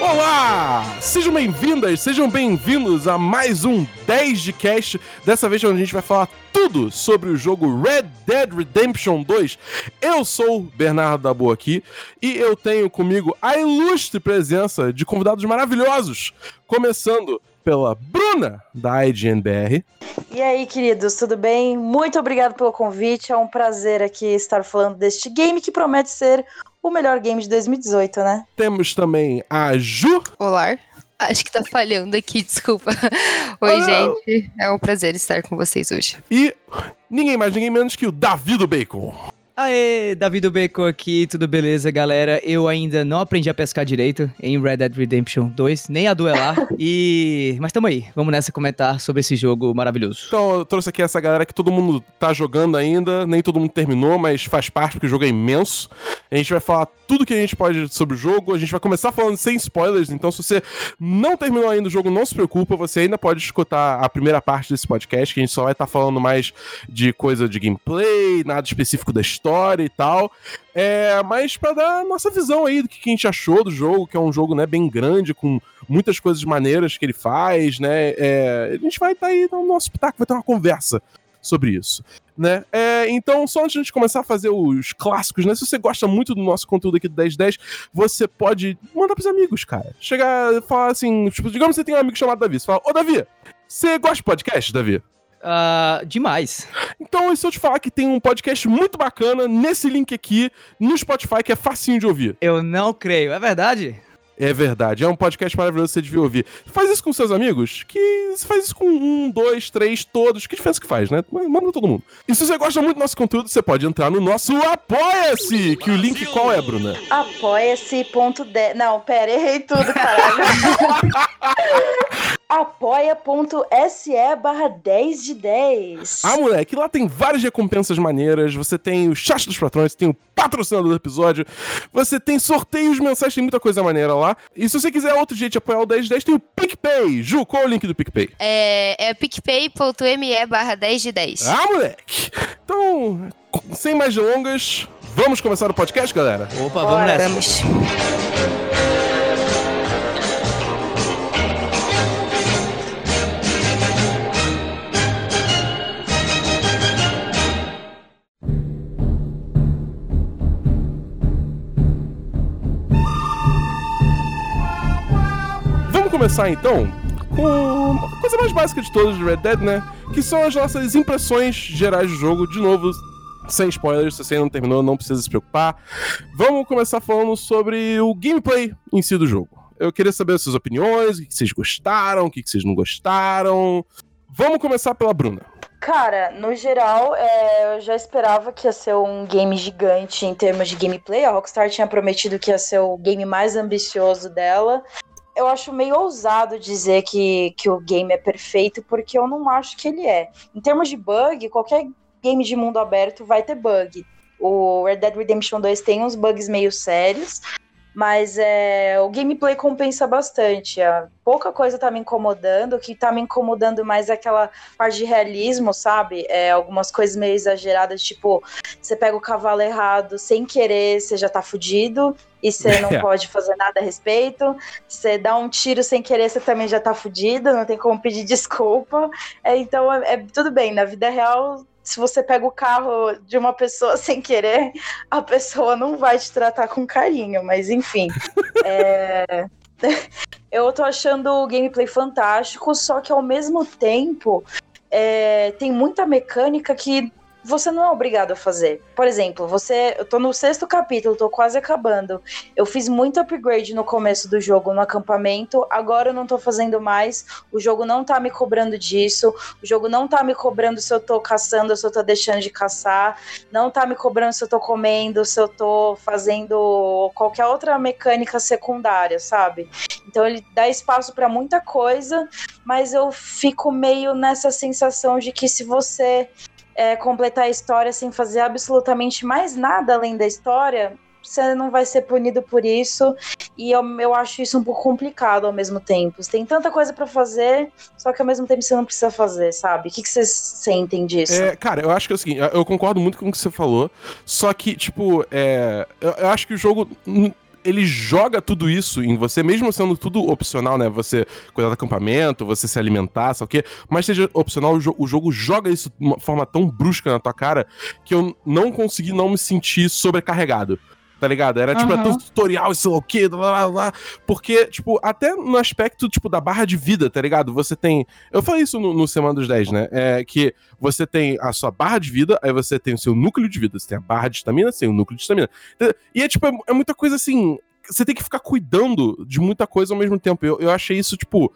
Olá! Sejam bem-vindas, sejam bem-vindos a mais um 10 de cast. Dessa vez onde a gente vai falar tudo sobre o jogo Red Dead Redemption 2. Eu sou Bernardo Dabu aqui e eu tenho comigo a ilustre presença de convidados maravilhosos, começando pela Bruna da IGNBR. E aí, queridos, tudo bem? Muito obrigado pelo convite. É um prazer aqui estar falando deste game que promete ser o melhor game de 2018, né? Temos também a Ju. Olá. Acho que tá falhando aqui, desculpa. Oi, gente. É um prazer estar com vocês hoje. E ninguém mais, ninguém menos que o Davi do Bacon. Aê, Davi do Beco aqui, tudo beleza, galera? Eu ainda não aprendi a pescar direito em Red Dead Redemption 2, nem a duelar, e... Mas tamo aí, vamos nessa comentar sobre esse jogo maravilhoso. Então, eu trouxe aqui essa galera que todo mundo tá jogando ainda, nem todo mundo terminou, mas faz parte porque o jogo é imenso. A gente vai falar tudo que a gente pode sobre o jogo, a gente vai começar falando sem spoilers, então se você não terminou ainda o jogo, não se preocupa, você ainda pode escutar a primeira parte desse podcast, que a gente só vai estar falando mais de coisa de gameplay, nada específico da história e tal. É, mas pra dar a nossa visão aí do que a gente achou do jogo, que é um jogo né, bem grande, com muitas coisas maneiras que ele faz, né? É, a gente vai estar aí no nosso pitaco, vai ter uma conversa sobre isso, né? É, então, só antes de a gente começar a fazer os clássicos, né? Se você gosta muito do nosso conteúdo aqui do 1010, você pode mandar pros amigos, cara. Chegar e falar assim, tipo, digamos que você tem um amigo chamado Davi, você fala, ô Davi, você gosta de podcast, Davi? Ah, demais. Então, e se eu te falar que tem um podcast muito bacana nesse link aqui, no Spotify, que é facinho de ouvir. Eu não creio, é verdade? É verdade, é um podcast maravilhoso que você devia ouvir. Faz isso com seus amigos, que você faz isso com um, dois, três, todos. Que diferença que faz, né? Manda pra todo mundo. E se você gosta muito do nosso conteúdo, você pode entrar no nosso Apoia-se! Que o link qual é, Bruna? Apoia-se.de. Não, pera, errei tudo, caralho. Apoia.se barra 10 de 10. Ah, moleque, lá tem várias recompensas maneiras. Você tem o chat dos patrões, você tem o patrocinador do episódio, você tem sorteios mensais, tem muita coisa maneira lá. E se você quiser outro jeito de apoiar o 1010, tem o PicPay. Ju, qual é o link do PicPay? É, é picpay.me barra 10 de 10. Ah, moleque! Então, sem mais delongas, vamos começar o podcast, galera? Opa, Bora. vamos nessa. Vamos. Começar então com a coisa mais básica de todas de Red Dead, né? Que são as nossas impressões gerais do jogo. De novo, sem spoilers, se você ainda não terminou, não precisa se preocupar. Vamos começar falando sobre o gameplay em si do jogo. Eu queria saber as suas opiniões, o que vocês gostaram, o que vocês não gostaram. Vamos começar pela Bruna. Cara, no geral, é, eu já esperava que ia ser um game gigante em termos de gameplay. A Rockstar tinha prometido que ia ser o game mais ambicioso dela. Eu acho meio ousado dizer que, que o game é perfeito, porque eu não acho que ele é. Em termos de bug, qualquer game de mundo aberto vai ter bug. O Red Dead Redemption 2 tem uns bugs meio sérios, mas é, o gameplay compensa bastante. A pouca coisa tá me incomodando, o que tá me incomodando mais é aquela parte de realismo, sabe? É, algumas coisas meio exageradas, tipo, você pega o cavalo errado sem querer, você já tá fudido, e você não É. pode fazer nada a respeito. Você dá um tiro sem querer, você também já tá fudido, não tem como pedir desculpa. É, então, é, é tudo bem, na vida real. Se você pega o carro de uma pessoa sem querer, a pessoa não vai te tratar com carinho, mas enfim. É, Eu tô achando o gameplay fantástico, só que ao mesmo tempo é, tem muita mecânica que você não é obrigado a fazer. Por exemplo, você. Eu tô no sexto capítulo, tô quase acabando. Eu fiz muito upgrade no começo do jogo no acampamento, agora eu não tô fazendo mais. O jogo não tá me cobrando disso. O jogo não tá me cobrando se eu tô caçando se eu tô deixando de caçar. Não tá me cobrando se eu tô comendo, se eu tô fazendo qualquer outra mecânica secundária, sabe? Então ele dá espaço pra muita coisa, mas eu fico meio nessa sensação de que se você é, completar a história sem fazer absolutamente mais nada além da história, você não vai ser punido por isso. E eu, eu acho isso um pouco complicado ao mesmo tempo. Você tem tanta coisa para fazer, só que ao mesmo tempo você não precisa fazer, sabe? O que, que vocês sentem disso? É, cara, eu acho que é o seguinte, eu concordo muito com o que você falou, só que, tipo, é, eu, eu acho que o jogo ele joga tudo isso em você, mesmo sendo tudo opcional, né? Você cuidar do acampamento, você se alimentar, sabe o quê? Mas seja opcional, o, jo o, jogo joga isso de uma forma tão brusca na tua cara que eu não consegui não me sentir sobrecarregado tá ligado? Era, tipo, uhum. tutorial, sei lá o quê, blá, blá, blá. Porque, tipo, até no aspecto, tipo, da barra de vida, tá ligado? Você tem... Eu falei isso no, no Semana dos 10, né? É que você tem a sua barra de vida, aí você tem o seu núcleo de vida. Você tem a barra de estamina, você tem o núcleo de estamina. E é, tipo, é, é muita coisa, assim... Você tem que ficar cuidando de muita coisa ao mesmo tempo. Eu, eu achei isso, tipo,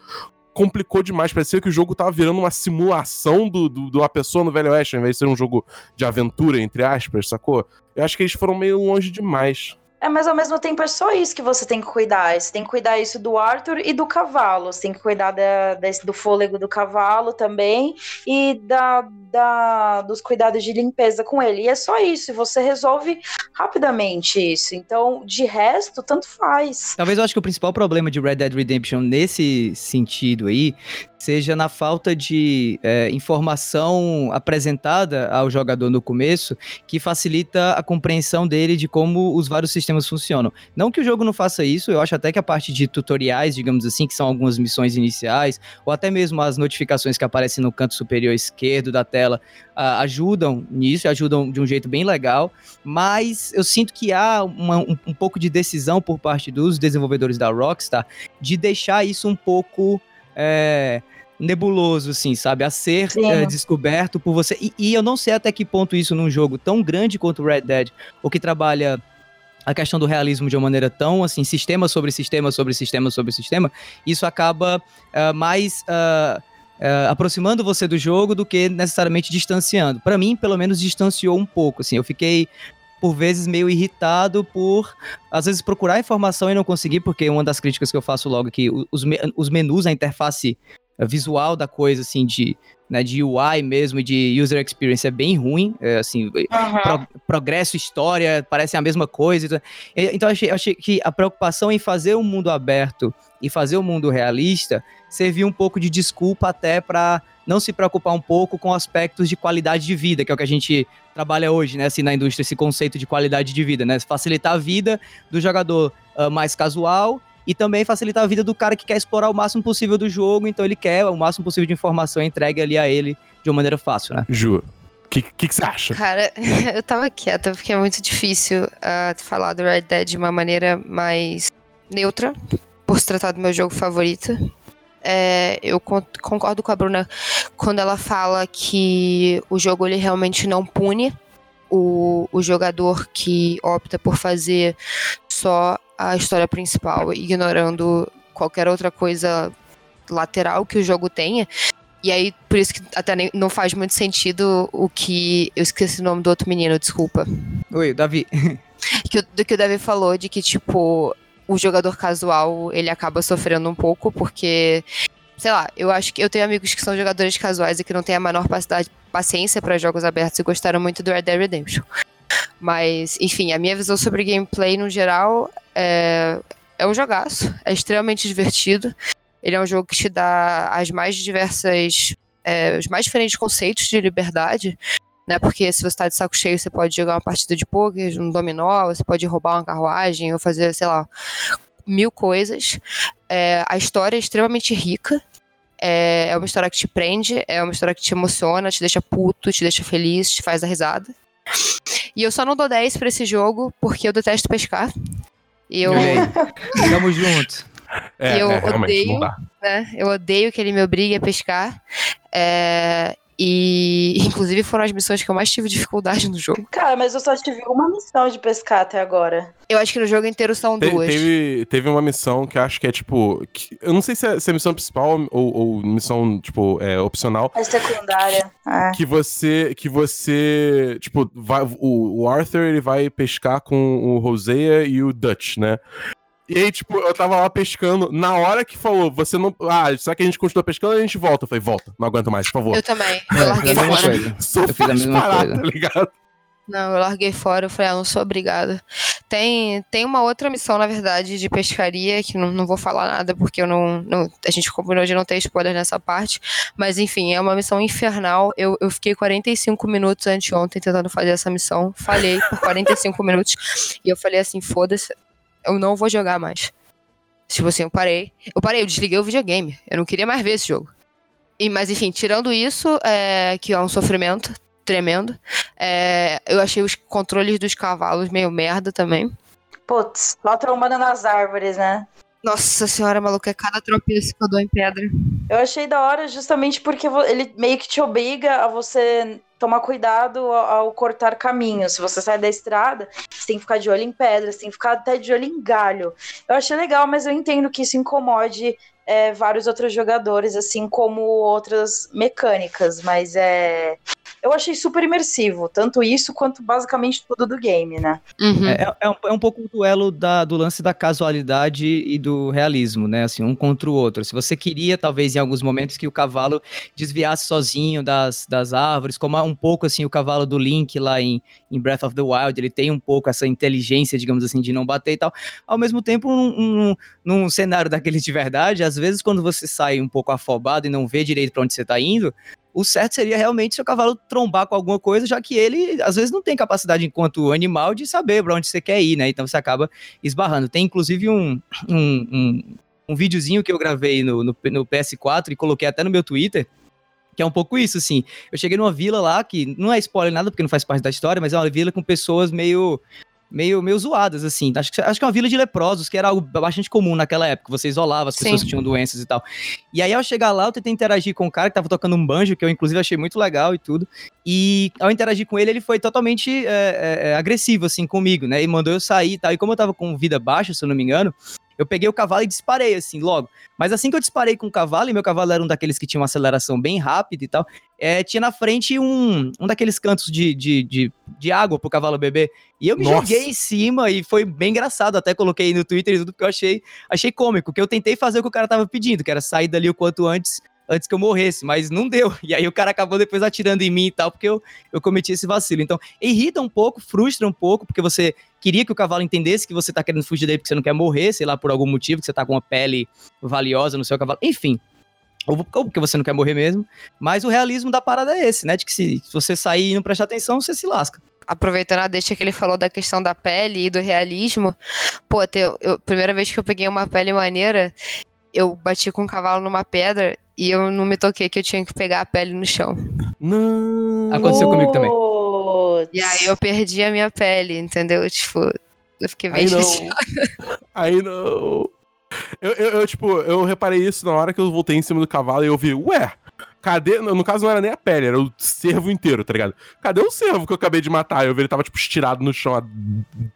complicou demais. Parecia que o jogo tava virando uma simulação do, do, de uma pessoa no Velho Oeste, ao invés de ser um jogo de aventura, entre aspas, sacou? Eu acho que eles foram meio longe demais. É, mas ao mesmo tempo é só isso que você tem que cuidar. Você tem que cuidar isso do Arthur e do cavalo. Você tem que cuidar da, desse, do fôlego do cavalo também e da, da, dos cuidados de limpeza com ele. E é só isso. E você resolve rapidamente isso. Então, de resto, tanto faz. Talvez eu acho que o principal problema de Red Dead Redemption nesse sentido aí seja na falta de é, informação apresentada ao jogador no começo, que facilita a compreensão dele de como os vários sistemas funcionam. Não que o jogo não faça isso, eu acho até que a parte de tutoriais, digamos assim, que são algumas missões iniciais, ou até mesmo as notificações que aparecem no canto superior esquerdo da tela, ajudam nisso, ajudam de um jeito bem legal, mas eu sinto que há uma, um, um pouco de decisão por parte dos desenvolvedores da Rockstar de deixar isso um pouco. É, nebuloso, assim, sabe? A ser é, descoberto por você. E, e, eu não sei até que ponto isso num jogo tão grande quanto Red Dead, ou que trabalha a questão do realismo de uma maneira tão, assim, sistema sobre sistema sobre sistema sobre sistema, isso acaba uh, mais. Uh, Uh, aproximando você do jogo do que necessariamente distanciando. Para mim, pelo menos, distanciou um pouco. Assim, eu fiquei por vezes meio irritado por às vezes procurar informação e não conseguir, porque uma das críticas que eu faço logo é que os, os menus, a interface visual da coisa, assim, de, né, de UI mesmo e de user experience é bem ruim, é, assim, uhum. pro, progresso, história, parecem a mesma coisa. Então, eu achei, achei que a preocupação em fazer um mundo aberto e fazer um mundo realista serviu um pouco de desculpa até para não se preocupar um pouco com aspectos de qualidade de vida, que é o que a gente trabalha hoje, né, assim, na indústria, esse conceito de qualidade de vida, né, facilitar a vida do jogador uh, mais casual e também facilitar a vida do cara que quer explorar o máximo possível do jogo, então ele quer o máximo possível de informação entregue ali a ele de uma maneira fácil, né? Ju, o que, que, que, você acha? Cara, eu tava quieta porque é muito difícil uh, falar do Red Dead de uma maneira mais neutra, por se tratar do meu jogo favorito. É, eu concordo com a Bruna quando ela fala que o jogo ele realmente não pune o, o jogador que opta por fazer só a história principal, ignorando qualquer outra coisa lateral que o jogo tenha. E aí, por isso que até nem, não faz muito sentido o que. Eu esqueci o nome do outro menino, desculpa. Oi, Davi. Que, do que o Davi falou, de que, tipo, o jogador casual ele acaba sofrendo um pouco, porque. Sei lá, eu acho que eu tenho amigos que são jogadores casuais e que não têm a menor paciência para jogos abertos e gostaram muito do Red Dead Redemption. Mas, enfim, a minha visão sobre gameplay no geral é, é um jogaço, é extremamente divertido. Ele é um jogo que te dá as mais diversas, é, os mais diferentes conceitos de liberdade, né? Porque se você está de saco cheio, você pode jogar uma partida de poker, um dominó, você pode roubar uma carruagem ou fazer, sei lá, mil coisas. É, a história é extremamente rica. É, é uma história que te prende, é uma história que te emociona, te deixa puto, te deixa feliz, te faz dar risada. E eu só não dou 10 pra esse jogo porque eu detesto pescar. E eu. Tamo junto. É, eu é, odeio, né? Eu odeio que ele me obrigue a pescar. É, e, inclusive, foram as missões que eu mais tive dificuldade no jogo. Cara, mas eu só tive uma missão de pescar até agora. Eu acho que no jogo inteiro são Te, duas. Teve, teve uma missão que acho que é tipo. Que, eu não sei se é, se é missão principal ou, ou missão, tipo, é, opcional. É secundária. Que, é. que você. Que você. Tipo, vai, o, o Arthur ele vai pescar com o Rosea e o Dutch, né? E aí, tipo, eu tava lá pescando. Na hora que falou, você não. Ah, será que a gente continua pescando? A gente volta. Eu falei, volta, não aguento mais, por favor. Eu também. Eu larguei fora. Sou eu fiz a mesma parar, coisa. tá ligado? Não, eu larguei fora. Eu falei, ah, não sou obrigada. Tem, tem uma outra missão, na verdade, de pescaria, que não, não vou falar nada, porque eu não, não a gente combinou de não ter spoiler nessa parte. Mas enfim, é uma missão infernal. Eu, eu fiquei 45 minutos anteontem tentando fazer essa missão. Falhei por 45 minutos. E eu falei assim: foda-se, eu não vou jogar mais. Tipo assim, eu parei. Eu parei, eu desliguei o videogame. Eu não queria mais ver esse jogo. E, mas enfim, tirando isso, é, que é um sofrimento tremendo, é, eu achei os controles dos cavalos meio merda também. Putz, lá trombando nas árvores, né? Nossa senhora, maluca, é cada tropeço que eu dou em pedra. Eu achei da hora justamente porque ele meio que te obriga a você tomar cuidado ao, ao, cortar caminhos. Se você sai da estrada, você tem que ficar de olho em pedras, tem que ficar até de olho em galho. Eu achei legal, mas eu entendo que isso incomode é, vários outros jogadores, assim como outras mecânicas, mas é. Eu achei super imersivo, tanto isso quanto basicamente tudo do game, né? Uhum. É, é, um, é, um, pouco o duelo da, do lance da casualidade e do realismo, né? Assim, um contra o outro. Se você queria, talvez, em alguns momentos, que o cavalo desviasse sozinho das, das árvores, como um pouco assim o cavalo do Link lá em, em Breath of the Wild, ele tem um pouco essa inteligência, digamos assim, de não bater e tal. Ao mesmo tempo, num, num, num cenário daqueles de verdade, às vezes quando você sai um pouco afobado e não vê direito para onde você está indo, o certo seria realmente seu cavalo trombar com alguma coisa, já que ele às vezes não tem capacidade enquanto animal de saber para onde você quer ir, né? Então você acaba esbarrando. Tem inclusive um, um, um, um videozinho que eu gravei no, no, no PS4 e coloquei até no meu Twitter, que é um pouco isso, assim. Eu cheguei numa vila lá, que não é spoiler nada, porque não faz parte da história, mas é uma vila com pessoas meio meio, meio zoadas, assim. Acho que, acho que é uma vila de leprosos, que era algo bastante comum naquela época. Você isolava as pessoas Sim. que tinham doenças e tal. E aí, ao chegar lá, eu tentei interagir com o cara que tava tocando um banjo, que eu, inclusive, achei muito legal e tudo. E ao interagir com ele, ele foi totalmente é, é agressivo, assim, comigo, né? E mandou eu sair e tal. E como eu tava com vida baixa, se eu não me engano, eu peguei o cavalo e disparei, assim, logo. Mas assim que eu disparei com o cavalo, e meu cavalo era um daqueles que tinha uma aceleração bem rápida e tal, é, tinha na frente um, um daqueles cantos de, de, de, de água pro cavalo beber. E eu me Nossa. joguei em cima e foi bem engraçado. Até coloquei no Twitter e tudo, porque eu achei, achei cômico, que eu tentei fazer o que o cara tava pedindo, que era sair dali o quanto antes antes que eu morresse, mas não deu. E aí o cara acabou depois atirando em mim e tal, porque eu, eu cometi esse vacilo. Então, irrita um pouco, frustra um pouco, porque você queria que o cavalo entendesse que você tá querendo fugir dele porque você não quer morrer, sei lá, por algum motivo, que você tá com uma pele valiosa no seu cavalo. Enfim, ou porque você não quer morrer mesmo. Mas o realismo da parada é esse, né? De que se, se você sair e não prestar atenção, você se lasca. Aproveitando a deixa que ele falou da questão da pele e do realismo, pô, eu, eu, primeira vez que eu peguei uma pele maneira, eu bati com o cavalo numa pedra e eu não me toquei que eu tinha que pegar a pele no chão. Não. Aconteceu comigo também. E aí eu perdi a minha pele, entendeu? Tipo, eu fiquei bem. Aí não. Eu, eu, eu, tipo, eu reparei isso na hora que eu voltei em cima do cavalo e eu vi, ué, Cadê? No caso, não era nem a pele, era o cervo inteiro, tá ligado? Cadê o cervo que eu acabei de matar? Eu vi ele tava, tipo, estirado no chão a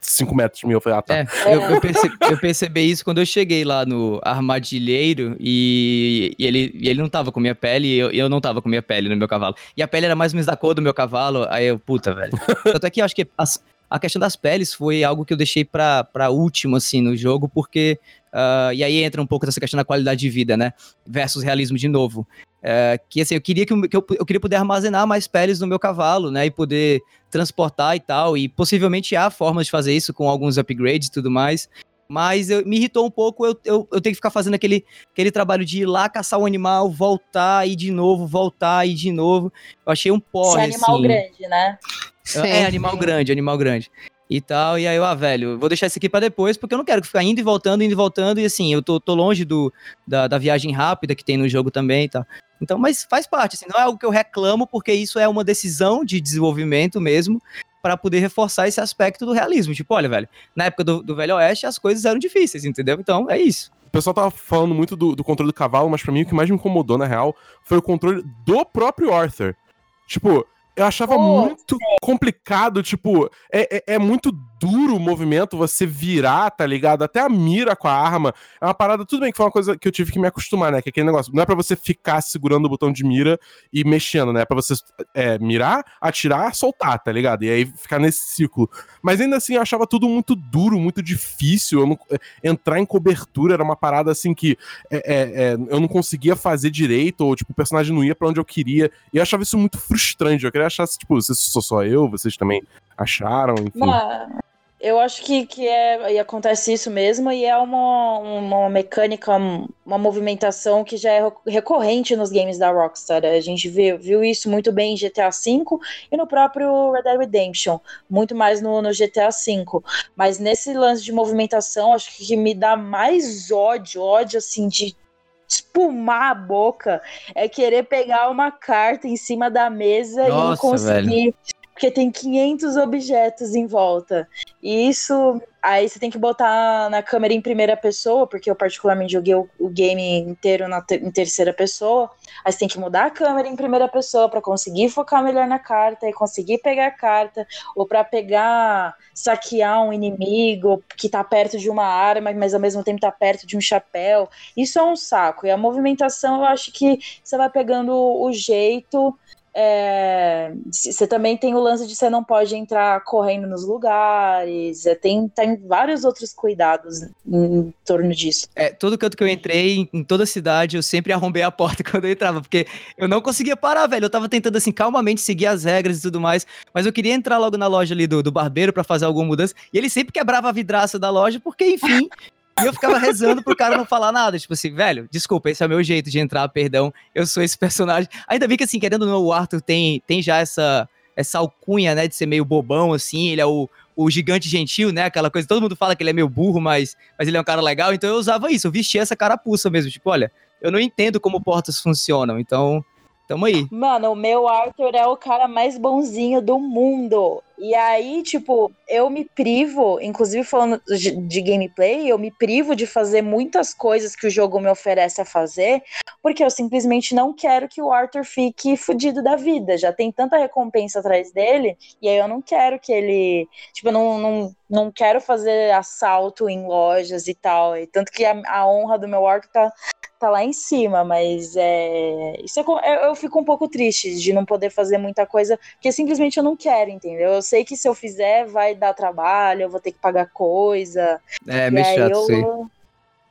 5 metros de mim. Eu falei, ah, tá. É, eu, eu, percebi, eu, percebi, isso quando eu cheguei lá no armadilheiro e, e ele, e ele não tava com minha pele e eu, eu não tava com minha pele no meu cavalo. E a pele era mais ou menos da cor do meu cavalo. Aí eu, puta, velho. Tanto é que eu acho que as, a questão das peles foi algo que eu deixei pra, pra último, assim, no jogo, porque. Uh, e aí entra um pouco dessa questão da qualidade de vida, né? Versus realismo de novo. Uh, que assim, eu queria que, que eu, eu, queria poder armazenar mais peles no meu cavalo, né? E poder transportar e tal. E possivelmente há formas de fazer isso com alguns upgrades e tudo mais. Mas eu, me irritou um pouco eu, eu, eu tenho que ficar fazendo aquele, aquele trabalho de ir lá caçar o um animal, voltar, e de novo, voltar, e de novo. Eu achei um porre, Esse animal assim. grande, né? Sim. É, animal grande, animal grande. E tal, e aí eu, ah, velho, vou deixar isso aqui para depois, porque eu não quero ficar indo e voltando, indo e voltando, e assim, eu tô, tô longe do, da, da viagem rápida que tem no jogo também e tal. Então, mas faz parte, assim, não é algo que eu reclamo, porque isso é uma decisão de desenvolvimento mesmo, para poder reforçar esse aspecto do realismo. Tipo, olha, velho, na época do, do Velho Oeste as coisas eram difíceis, entendeu? Então, é isso. O pessoal tava falando muito do, do controle do cavalo, mas para mim o que mais me incomodou, na real, foi o controle do próprio Arthur. Tipo, eu achava oh, muito complicado, tipo, é, é, é, muito duro o movimento, você virar, tá ligado? Até a mira com a arma. É uma parada, tudo bem que foi uma coisa que eu tive que me acostumar, né? Que é aquele negócio, não é para você ficar segurando o botão de mira e mexendo, né? É pra você é, mirar, atirar, soltar, tá ligado? E aí ficar nesse ciclo. Mas ainda assim, eu achava tudo muito duro, muito difícil. Não, é, entrar em cobertura era uma parada assim que é, é, é, eu não conseguia fazer direito, ou tipo, o personagem não ia para onde eu queria. E eu achava isso muito frustrante. Eu queria achar, tipo, se sou só eu, vocês também acharam, enfim. Mas eu acho que, que é, e acontece isso mesmo, e é uma, uma mecânica, uma movimentação que já é recorrente nos games da Rockstar. A gente viu, viu isso muito bem em GTA V e no próprio Red Dead Redemption, muito mais no, no GTA V. Mas nesse lance de movimentação, acho que me dá mais ódio, ódio assim, de espumar a boca, é querer pegar uma carta em cima da mesa Nossa, e conseguir. Velho porque tem 500 objetos em volta. E isso, aí você tem que botar na câmera em primeira pessoa, porque eu particularmente joguei o, o game inteiro na em terceira pessoa. Aí você tem que mudar a câmera em primeira pessoa para conseguir focar melhor na carta e conseguir pegar a carta, ou para pegar, saquear um inimigo que tá perto de uma arma, mas ao mesmo tempo tá perto de um chapéu. Isso é um saco. E a movimentação, eu acho que você vai pegando o jeito é, você também tem o lance de você não pode entrar correndo nos lugares, é, tem, tem vários outros cuidados em, em torno disso. É, todo canto que eu entrei, em, toda cidade, eu sempre arrombei a porta quando eu entrava, porque eu não conseguia parar, velho. Eu tava tentando, assim, calmamente seguir as regras e tudo mais, mas eu queria entrar logo na loja ali do, do barbeiro para fazer alguma mudança, e ele sempre quebrava a vidraça da loja, porque, enfim, e eu ficava rezando pro cara não falar nada. Tipo assim, velho, desculpa, esse é o meu jeito de entrar, perdão. Eu sou esse personagem. Ainda bem que, assim, querendo ou não, o Arthur tem, tem já essa, essa alcunha, né, de ser meio bobão, assim. Ele é o, o gigante gentil, né? Aquela coisa. Todo mundo fala que ele é meio burro, mas, mas ele é um cara legal. Então eu usava isso. Eu vestia essa carapuça mesmo. Tipo, olha, eu não entendo como portas funcionam. Então, tamo aí. Mano, o meu Arthur é o cara mais bonzinho do mundo. E aí, tipo, eu me privo, inclusive falando de, gameplay, eu me privo de fazer muitas coisas que o jogo me oferece a fazer, porque eu simplesmente não quero que o Arthur fique fudido da vida. Já tem tanta recompensa atrás dele, e aí eu não quero que ele. Tipo, eu não, não, não quero fazer assalto em lojas e tal. E tanto que a, a honra do meu Arthur tá, tá lá em cima, mas é. Isso é, eu fico um pouco triste de não poder fazer muita coisa, porque simplesmente eu não quero, entendeu? Eu sei que se eu fizer vai dar trabalho, eu vou ter que pagar coisa. É, meio chato, eu... sei.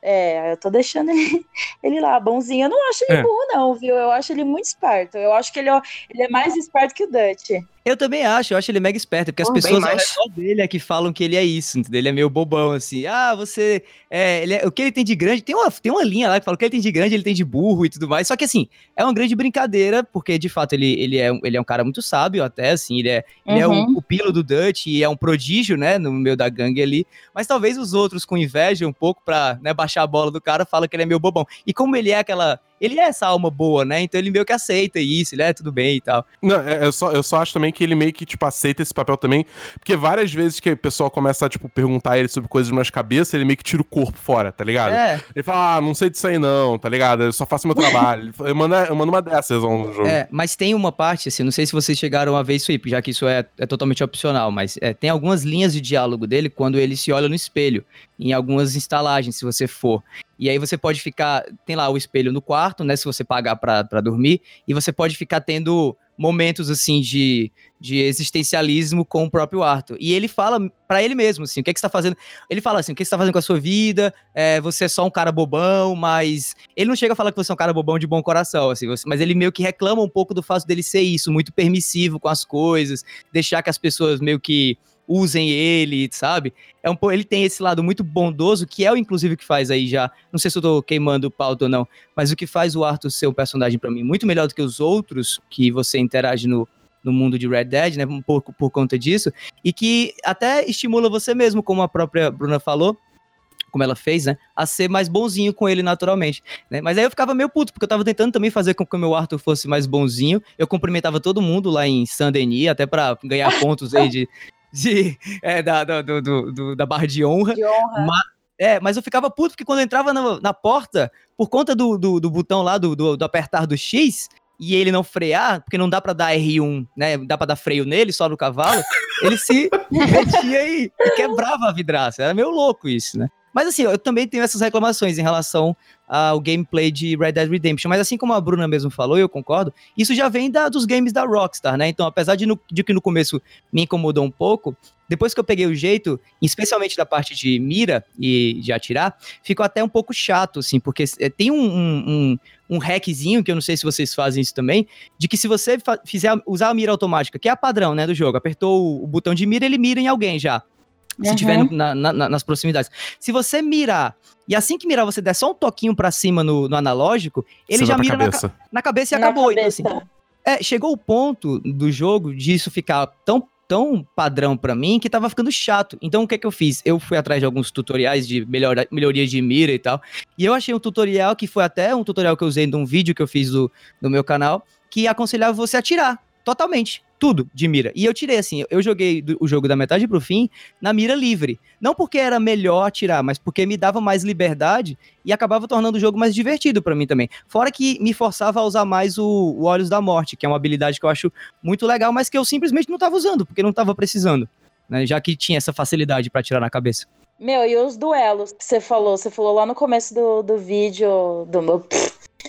É, eu tô deixando ele, ele lá, bonzinho. Eu não acho ele é. burro, não, viu? Eu acho ele muito esperto. Eu acho que ele, é ele é mais esperto que o Dutch. Eu também acho, eu acho ele mega esperto, porque as pessoas ao redor dele é que falam que ele é isso, entendeu? Ele é meio bobão, assim. Ah, você. É, ele é, o que ele tem de grande. Tem uma, tem uma linha lá que fala o que ele tem de grande, ele tem de burro e tudo mais. Só que, assim, é uma grande brincadeira, porque de fato ele, ele, é, ele é um cara muito sábio, até, assim. Ele é, uhum. ele é um pupilo do Dutch e é um prodígio, né, no meio da gangue ali. Mas talvez os outros, com inveja um pouco pra né, baixar a bola do cara, falam que ele é meio bobão. E como ele é aquela ele é essa alma boa, né? Então ele meio que aceita isso, ele é tudo bem e tal. Não, é, eu, só, eu só acho também que ele meio que, tipo, aceita esse papel também, porque várias vezes que o pessoal começa a, tipo, perguntar ele sobre coisas mais cabeça, ele meio que tira o corpo fora, tá ligado? É. Ele fala, ah, não sei disso aí não, tá ligado? Eu só faço meu trabalho. eu, mando, eu mando uma dessas no jogo. É, mas tem uma parte, assim, não sei se vocês chegaram a ver isso aí, já que isso é, é totalmente opcional, mas é, tem algumas linhas de diálogo dele quando ele se olha no espelho, em algumas instalagens, se você for. E aí você pode ficar, tem lá o espelho no quarto, né, se você pagar para dormir, e você pode ficar tendo momentos assim de, de existencialismo com o próprio Arthur. E ele fala para ele mesmo assim, o que é que está fazendo? Ele fala assim, o que você está fazendo com a sua vida? É, você é só um cara bobão, mas ele não chega a falar que você é um cara bobão de bom coração, assim, mas ele meio que reclama um pouco do fato dele ser isso, muito permissivo com as coisas, deixar que as pessoas meio que usem ele, sabe? É um, ele tem esse lado muito bondoso, que é o inclusive que faz aí já, não sei se eu tô queimando o pauta ou não, mas o que faz o Arthur ser um personagem para mim muito melhor do que os outros que você interage no, no mundo de Red Dead, né, um pouco por conta disso, e que até estimula você mesmo, como a própria Bruna falou, como ela fez, né, a ser mais bonzinho com ele naturalmente, né? Mas aí eu ficava meio puto, porque eu tava tentando também fazer com que o meu Arthur fosse mais bonzinho. Eu cumprimentava todo mundo lá em Saint-Denis, até para ganhar pontos aí de, de, é, da, do, do, do, da barra de honra. De honra. Mas, é, mas eu ficava puto porque quando eu entrava na, na porta, por conta do, do, do botão lá, do, do, do, apertar do X, e ele não frear, porque não dá para dar R1, né? Dá para dar freio nele, só no cavalo, ele se metia e quebrava a vidraça. Era meio louco isso, né? Mas assim, eu também tenho essas reclamações em relação ao gameplay de Red Dead Redemption. Mas assim como a Bruna mesmo falou, eu concordo, isso já vem da, dos games da Rockstar, né? Então, apesar de, no, de que no começo me incomodou um pouco, depois que eu peguei o jeito, especialmente da parte de mira e de atirar, ficou até um pouco chato, assim, porque é, tem um, um, um, hackzinho, que eu não sei se vocês fazem isso também, de que se você fizer usar a mira automática, que é a padrão, né, do jogo, apertou o, o botão de mira, ele mira em alguém já. Se Uhum. tiver na- na- na- nas proximidades. Se você mirar, e assim que mirar você der só um toquinho pra cima no, no analógico, ele Você já mira na, ca- cabeça. na cabeça e Na acabou. Então, assim, cabeça. é, chegou o ponto do jogo disso ficar tão, tão padrão pra mim que tava ficando chato. Então o que que eu fiz? Eu fui atrás de alguns tutoriais de melhora, melhoria de mira e tal. E eu achei um tutorial que foi até um tutorial que eu usei de um vídeo que eu fiz do, do meu canal, que aconselhava você a tirar totalmente. Tudo de mira. E eu tirei assim, eu joguei o jogo da metade pro fim na mira livre. Não porque era melhor atirar, mas porque me dava mais liberdade e acabava tornando o jogo mais divertido pra mim também. Fora que me forçava a usar mais o, o Olhos da Morte, que é uma habilidade que eu acho muito legal, mas que eu simplesmente não tava usando, porque não tava precisando. né, já que tinha essa facilidade pra atirar na cabeça. Meu, e os duelos que você falou? Você falou lá no começo do, do vídeo. Do, meu-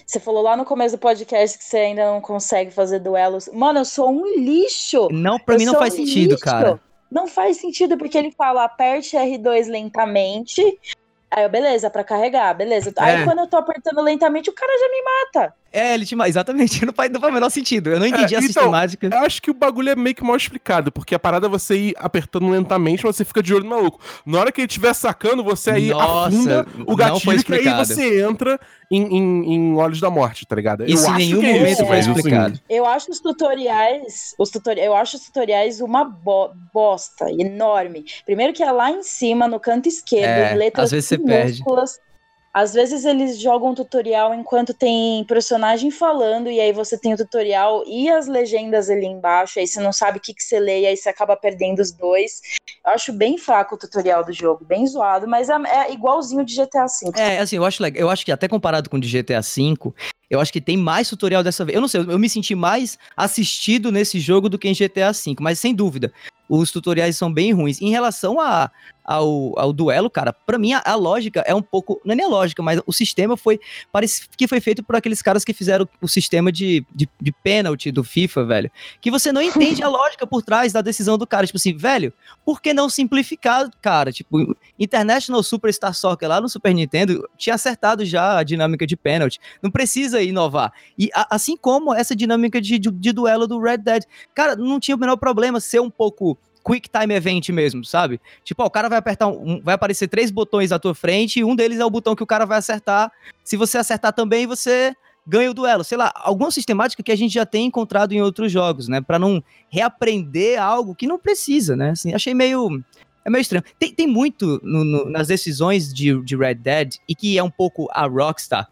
você falou lá no começo do podcast que você ainda não consegue fazer duelos. Mano, eu sou um lixo. Não, pra Eu mim não faz um sentido, lixo. cara. Não faz sentido porque ele fala aperte R2 lentamente. Aí eu, beleza, pra carregar, beleza. Aí É. quando eu tô apertando lentamente, o cara já me mata. É, ele te exatamente, não faz, não faz o menor sentido. Eu não entendi a então, sistemática. Eu acho que o bagulho é meio que mal explicado, porque a parada é você ir apertando lentamente, mas você fica de olho no maluco. Na hora que ele estiver sacando, você aí Nossa, afunda o gatilho, que aí você entra em, em, em Olhos da Morte, tá ligado? Isso em nenhum que é momento isso, foi assim, explicado. Eu acho os tutoriais, os tutori eu acho os tutoriais uma bo- bosta enorme. Primeiro que é lá em cima, no canto esquerdo, É, letras às vezes você perde. Às vezes eles jogam tutorial enquanto tem personagem falando, e aí você tem o tutorial e as legendas ali embaixo, aí você não sabe o que, que você lê, e aí você acaba perdendo os dois. Eu acho bem fraco o tutorial do jogo, bem zoado, mas é, é igualzinho de GTA V. É, assim, eu acho legal. Eu acho que até comparado com o de GTA V, eu acho que tem mais tutorial dessa vez. Eu não sei, eu me senti mais assistido nesse jogo do que em GTA V, mas sem dúvida. Os tutoriais são bem ruins. Em relação a, ao, ao duelo, cara, pra mim a, a lógica é um pouco. Não é nem a lógica, mas o sistema foi. Parece que foi feito por aqueles caras que fizeram o sistema de, de, de pênalti do FIFA, velho. Que você não entende a lógica por trás da decisão do cara. Tipo assim, velho, por que não simplificar, cara? Tipo, International Superstar Soccer lá no Super Nintendo tinha acertado já a dinâmica de pênalti. Não precisa inovar. E a- assim como essa dinâmica de, de, de duelo do Red Dead. Cara, não tinha o menor problema ser um pouco quick time event mesmo, sabe? Tipo, ó, o cara vai apertar um, vai aparecer três botões à tua frente e um deles é o botão que o cara vai acertar. Se você acertar também, você ganha o duelo. Sei lá, alguma sistemática que a gente já tem encontrado em outros jogos, né? Pra não reaprender algo que não precisa, né? Assim, achei meio é meio estranho. Tem, tem muito no- no- nas decisões de, de Red Dead, e que é um pouco a Rockstar,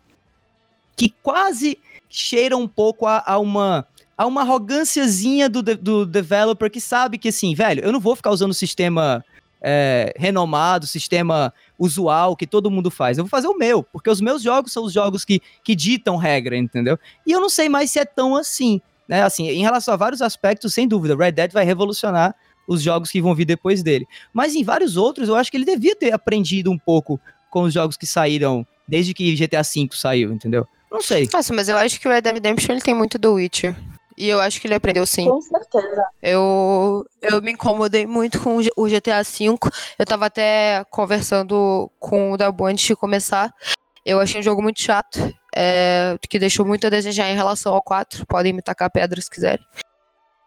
que quase cheira um pouco a, a uma a uma arrogânciazinha do, de- do developer que sabe que assim, velho, eu não vou ficar usando o sistema é, renomado, sistema usual que todo mundo faz. Eu vou fazer o meu, porque os meus jogos são os jogos que, que ditam regra, entendeu? E eu não sei mais se é tão assim, né? Assim, em relação a vários aspectos, sem dúvida, Red Dead vai revolucionar os jogos que vão vir depois dele. Mas em vários outros, eu acho que ele devia ter aprendido um pouco com os jogos que saíram desde que GTA V saiu, entendeu? Não sei. Nossa, mas eu acho que o Red Dead Redemption ele tem muito do Witcher. E eu acho que ele aprendeu sim. Com certeza. Eu, eu me incomodei muito com o GTA V. Eu tava até conversando com o Dabu antes de começar. Eu achei um jogo muito chato, é, que deixou muito a desejar em relação ao 4. Podem me tacar pedra se quiserem.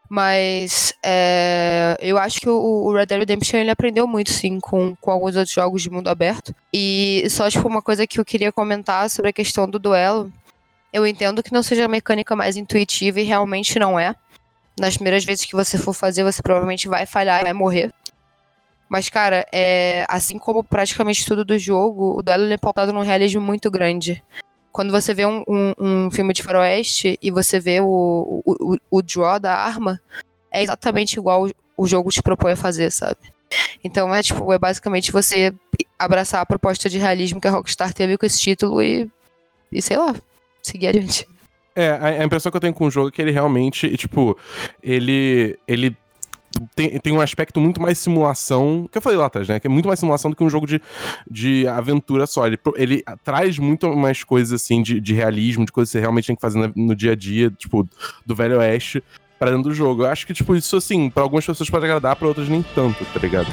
Mas é, eu acho que o, o Red Dead Redemption ele aprendeu muito, sim, com, com alguns outros jogos de mundo aberto. E só, tipo, uma coisa que eu queria comentar sobre a questão do duelo. Eu entendo que não seja a mecânica mais intuitiva e realmente não é. Nas primeiras vezes que você for fazer, você provavelmente vai falhar e vai morrer. Mas, cara, é, assim como praticamente tudo do jogo, o duelo é pautado num realismo muito grande. Quando você vê um, um- um filme de faroeste e você vê o, o, o- o draw da arma, é exatamente igual o- o jogo te propõe a fazer, sabe? Então é tipo, é basicamente você abraçar a proposta de realismo que a Rockstar teve com esse título e, e sei lá, seguir adiante. É, a, a impressão que eu tenho com o jogo é que ele realmente, tipo, ele. ele tem, tem um aspecto muito mais simulação, que eu falei lá atrás, né? Que é muito mais simulação do que um jogo de, de aventura só. Ele, ele traz muito mais coisas, assim, de, de realismo, de coisas que você realmente tem que fazer na- no dia a dia, tipo, do Velho Oeste pra dentro do jogo. Eu acho que, tipo, isso, assim, pra algumas pessoas pode agradar, pra outras nem tanto, tá ligado?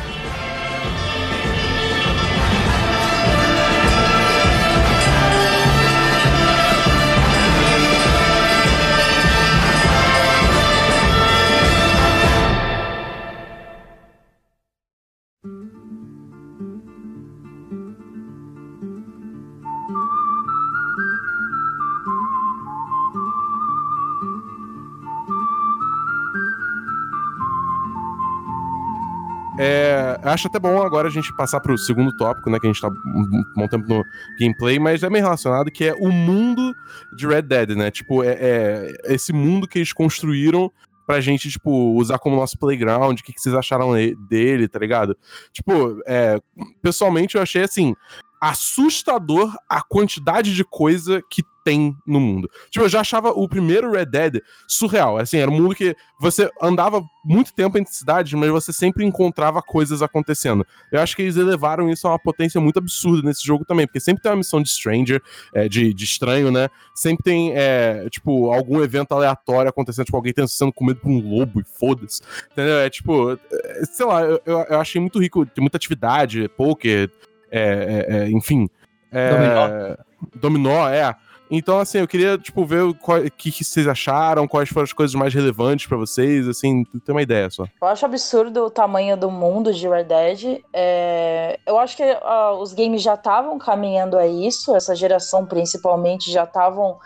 Acho até bom agora a gente passar pro segundo tópico, né? Que a gente tá um bom tempo no gameplay, mas é meio relacionado, que é o mundo de Red Dead, né? Tipo, é, é esse mundo que eles construíram pra gente, tipo, usar como nosso playground, o que, que vocês acharam dele, tá ligado? Tipo, é, pessoalmente eu achei, assim, assustador a quantidade de coisa que tem no mundo. Tipo, eu já achava o primeiro Red Dead surreal. Assim, era um mundo que você andava muito tempo entre cidades, mas você sempre encontrava coisas acontecendo. Eu acho que eles elevaram isso a uma potência muito absurda nesse jogo também, porque sempre tem uma missão de Stranger, é, de, de estranho, né? Sempre tem, é, tipo, algum evento aleatório acontecendo, tipo, alguém sendo comido por um lobo e foda-se. Entendeu? É tipo, é, sei lá, eu, eu achei muito rico, tem muita atividade, poker, é, é, é, enfim. É, dominó. Dominó, é. Então, assim, eu queria, tipo, ver o que, que, vocês acharam, quais foram as coisas mais relevantes para vocês, assim, ter uma ideia só. Eu acho absurdo o tamanho do mundo de Red Dead. É... Eu acho que uh, os games já estavam caminhando a isso, essa geração principalmente já estavam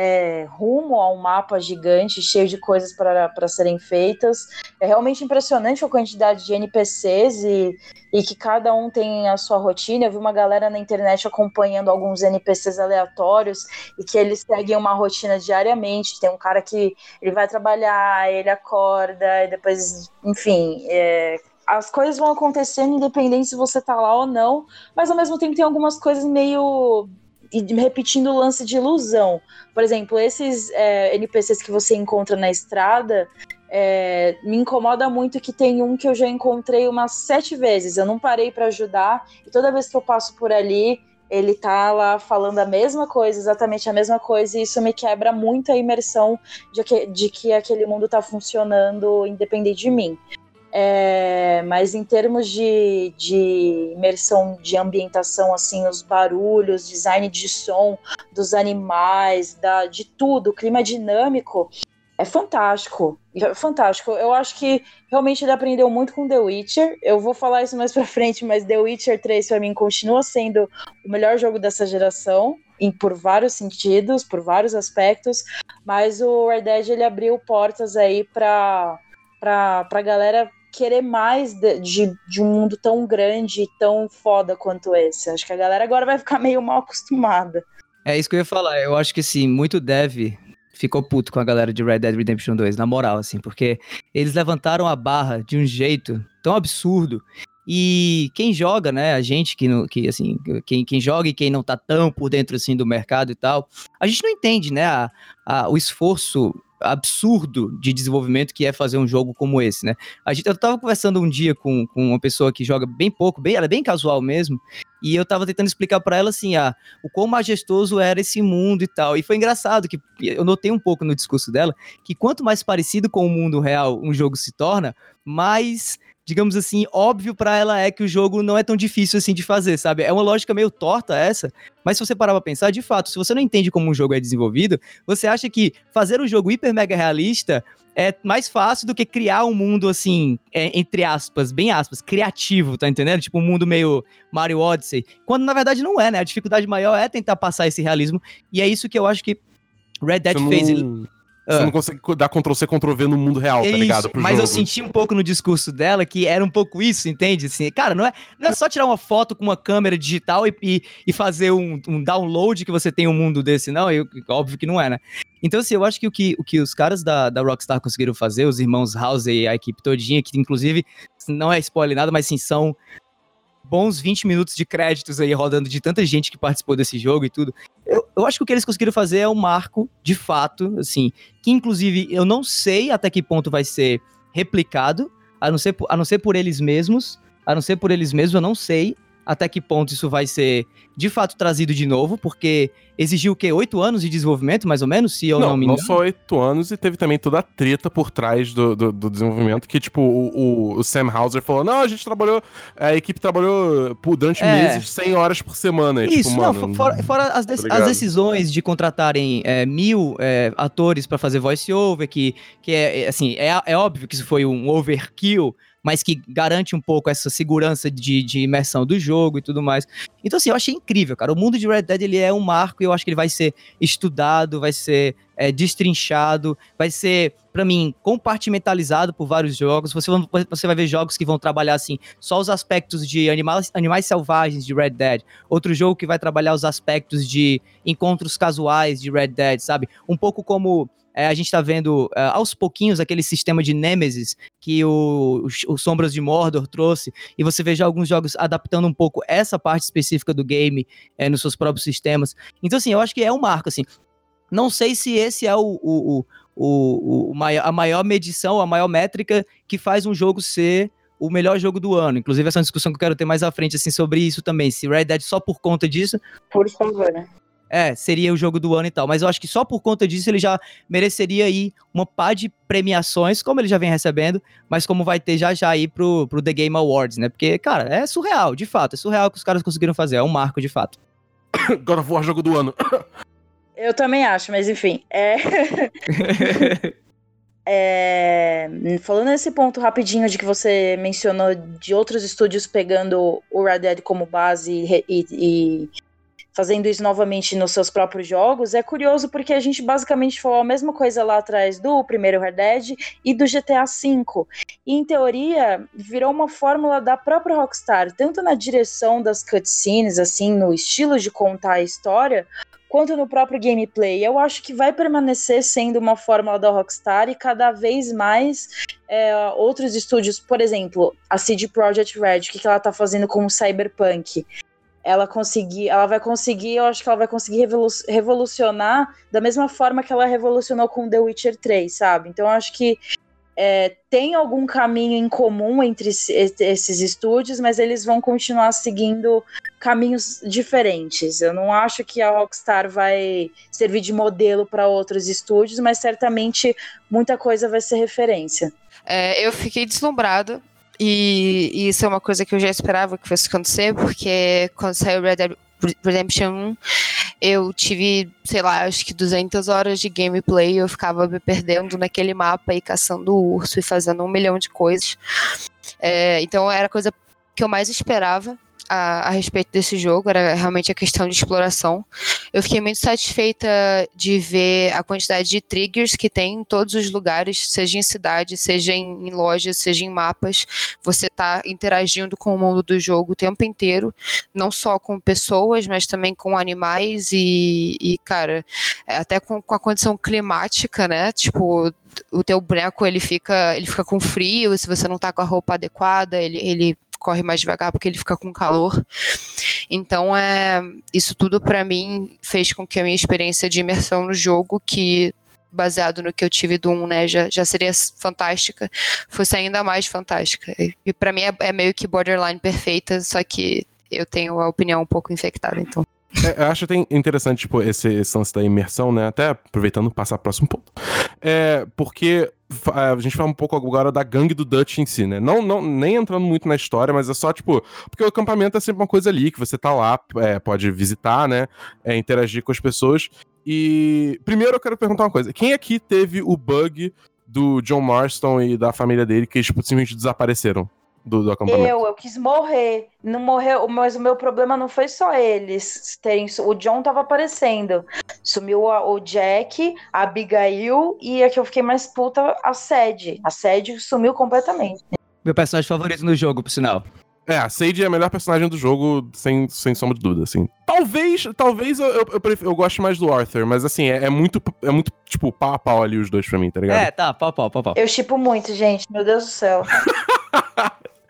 é, rumo a um mapa gigante cheio de coisas para serem feitas. É realmente impressionante a quantidade de NPCs e, e que cada um tem a sua rotina. Eu vi uma galera na internet acompanhando alguns NPCs aleatórios e que eles seguem uma rotina diariamente. Tem um cara que ele vai trabalhar, ele acorda, e depois, enfim, é, as coisas vão acontecendo independente se você tá lá ou não, mas ao mesmo tempo tem algumas coisas meio e repetindo o lance de ilusão. Por exemplo, esses é, NPCs que você encontra na estrada, é, me incomoda muito que tem um que eu já encontrei umas sete vezes. Eu não parei para ajudar, e toda vez que eu passo por ali, ele tá lá falando a mesma coisa, exatamente a mesma coisa, e isso me quebra muito a imersão de que, de que aquele mundo tá funcionando independente de mim. É, mas em termos de, de imersão de ambientação, assim, os barulhos, design de som dos animais, da, de tudo, clima dinâmico, é fantástico. É fantástico. Eu acho que realmente ele aprendeu muito com The Witcher. Eu vou falar isso mais pra frente, mas The Witcher 3 para mim continua sendo o melhor jogo dessa geração. Em, por vários sentidos, por vários aspectos, mas o Red Dead ele abriu portas aí para para pra galera querer mais de, de, de, um mundo tão grande e tão foda quanto esse. Acho que a galera agora vai ficar meio mal acostumada. É isso que eu ia falar. Eu acho que sim, muito deve ficou puto com a galera de Red Dead Redemption 2, na moral, assim, porque eles levantaram a barra de um jeito tão absurdo. E quem joga, né, a gente que, que assim, quem, quem joga e quem não tá tão por dentro, assim, do mercado e tal, a gente não entende, né, a, a, o esforço absurdo de desenvolvimento que é fazer um jogo como esse, né? A gente, eu tava conversando um dia com, com uma pessoa que joga bem pouco, bem, ela é bem casual mesmo, e eu tava tentando explicar para ela assim, ah, o quão majestoso era esse mundo e tal. E foi engraçado que eu notei um pouco no discurso dela que quanto mais parecido com o mundo real um jogo se torna, mais digamos assim, óbvio para ela é que o jogo não é tão difícil assim de fazer, sabe? É uma lógica meio torta essa, mas se você parar pra pensar, de fato, se você não entende como um jogo é desenvolvido, você acha que fazer um jogo hiper mega realista é mais fácil do que criar um mundo assim, é, entre aspas, bem aspas, criativo, tá entendendo? Tipo um mundo meio Mario Odyssey, quando na verdade não é, né? A dificuldade maior é tentar passar esse realismo, e é isso que eu acho que Red Dead fez. Ele você ah. não consegue dar Ctrl-C, Ctrl-V no mundo real, tá ligado? mas jogo. eu senti um pouco no discurso dela que era um pouco isso, entende? Assim, cara, não é, não é só tirar uma foto com uma câmera digital e, e, e fazer um, um, download que você tem um mundo desse, não? Eu, óbvio que não é, né? Então, assim, eu acho que o que, o que os caras da, da Rockstar conseguiram fazer, os irmãos House e a equipe todinha, que inclusive não é spoiler nada, mas sim são bons 20 minutos de créditos aí rodando de tanta gente que participou desse jogo e tudo. Eu, eu acho que o que eles conseguiram fazer é um marco, de fato, assim, que inclusive eu não sei até que ponto vai ser replicado, a não ser, a não ser por eles mesmos, a não ser por eles mesmos, eu não sei até que ponto isso vai ser de fato trazido de novo, porque exigiu o quê? Oito anos de desenvolvimento, mais ou menos, se eu não, não me engano? Não só oito anos, e teve também toda a treta por trás do, do, do desenvolvimento, que, tipo, o, o, Sam Hauser falou, não, a gente trabalhou, a equipe trabalhou durante é. meses, 100 horas por semana. Tipo, Isso, tipo, não, mano, fora, fora as, de as, decisões de contratarem é, mil é, atores para fazer voice-over, que, que é, é, assim, é, é óbvio que isso foi um overkill, mas que garante um pouco essa segurança de, de imersão do jogo e tudo mais. Então, assim, eu achei incrível, cara. O mundo de Red Dead ele é um marco e eu acho que ele vai ser estudado, vai ser é, destrinchado, vai ser, para mim, compartimentalizado por vários jogos. Você, você vai ver jogos que vão trabalhar, assim, só os aspectos de animais, animais selvagens de Red Dead. Outro jogo que vai trabalhar os aspectos de encontros casuais de Red Dead, sabe? Um pouco como é, a gente está vendo é, aos pouquinhos aquele sistema de Nemesis que o, o, Sombras de Mordor trouxe, e você vê já alguns jogos adaptando um pouco essa parte específica do game é, nos seus próprios sistemas. Então, assim, eu acho que é um marco, assim. Não sei se esse é o, o, o, o, a maior medição, a maior métrica que faz um jogo ser o melhor jogo do ano. Inclusive, essa é uma discussão que eu quero ter mais à frente, assim, sobre isso também. Se Red Dead só por conta disso. Por favor, né? É, seria o jogo do ano e tal. Mas eu acho que só por conta disso ele já mereceria aí uma pá de premiações, como ele já vem recebendo, mas como vai ter já já aí pro, pro The Game Awards, né? Porque, cara, é surreal, de fato. É surreal o que os caras conseguiram fazer. É um marco, de fato. God of War, jogo do ano. Eu também acho, mas enfim. É... é... Falando nesse ponto rapidinho de que você mencionou de outros estúdios pegando o Red Dead como base e, e, e fazendo isso novamente nos seus próprios jogos, é curioso porque a gente basicamente falou a mesma coisa lá atrás do primeiro Red Dead e do GTA V. E, em teoria, virou uma fórmula da própria Rockstar, tanto na direção das cutscenes, assim, no estilo de contar a história, quanto no próprio gameplay. Eu acho que vai permanecer sendo uma fórmula da Rockstar e cada vez mais é, outros estúdios, por exemplo, a CD Projekt Red, o que, que ela tá fazendo com o Cyberpunk? Ela conseguir, ela vai conseguir, eu acho que ela vai conseguir revolucionar da mesma forma que ela revolucionou com The Witcher 3, sabe? Então eu acho que é, tem algum caminho em comum entre esses estúdios, mas eles vão continuar seguindo caminhos diferentes. Eu não acho que a Rockstar vai servir de modelo para outros estúdios, mas certamente muita coisa vai ser referência. É, eu fiquei deslumbrada. E, e, isso é uma coisa que eu já esperava que fosse acontecer, porque quando saiu Red Dead Redemption 1, eu tive, sei lá, acho que 200 horas de gameplay, eu ficava me perdendo naquele mapa e caçando urso e fazendo um milhão de coisas. É, então era a coisa que eu mais esperava a, a, respeito desse jogo, era realmente a questão de exploração. Eu fiquei muito satisfeita de ver a quantidade de triggers que tem em todos os lugares, seja em cidade, seja em, em lojas, seja em mapas. Você está interagindo com o mundo do jogo o tempo inteiro, não só com pessoas, mas também com animais e, e cara, até com, com a condição climática, né? Tipo, o teu boneco ele fica, ele fica com frio, se você não tá com a roupa adequada, ele, ele corre mais devagar porque ele fica com calor. Então, é, isso tudo para mim fez com que a minha experiência de imersão no jogo, que baseado no que eu tive do 1, né, já, já seria fantástica, fosse ainda mais fantástica. E para mim é, é meio que borderline perfeita, só que eu tenho a opinião um pouco infectada, então. É, eu acho até interessante, tipo, esse, esse lance da imersão, né? Até aproveitando passar o próximo ponto. É, porque a gente fala um pouco agora da gangue do Dutch em si, né? Não, não, nem entrando muito na história, mas é só, tipo, porque o acampamento é sempre uma coisa ali, que você tá lá, é, pode visitar, né? É, interagir com as pessoas. E primeiro eu quero perguntar uma coisa: quem aqui teve o bug do John Marston e da família dele que, tipo, simplesmente desapareceram? Do, do acampamento? Eu, eu quis morrer. Não morreu, mas o meu problema não foi só eles terem. O John tava aparecendo. Sumiu o Jack, a Abigail e a que eu fiquei mais puta, a Sede. A Sede sumiu completamente. Meu personagem favorito no jogo, por sinal. É, a Sage é a melhor personagem do jogo, sem, sem sombra de dúvida, assim. Talvez, talvez eu, eu, eu, eu goste mais do Arthur, mas assim, é, é, muito, é muito, tipo, pau a pau ali os dois pra mim, tá ligado? É, tá, pau a pau, pau a pau. Eu chipo muito, gente, meu Deus do céu.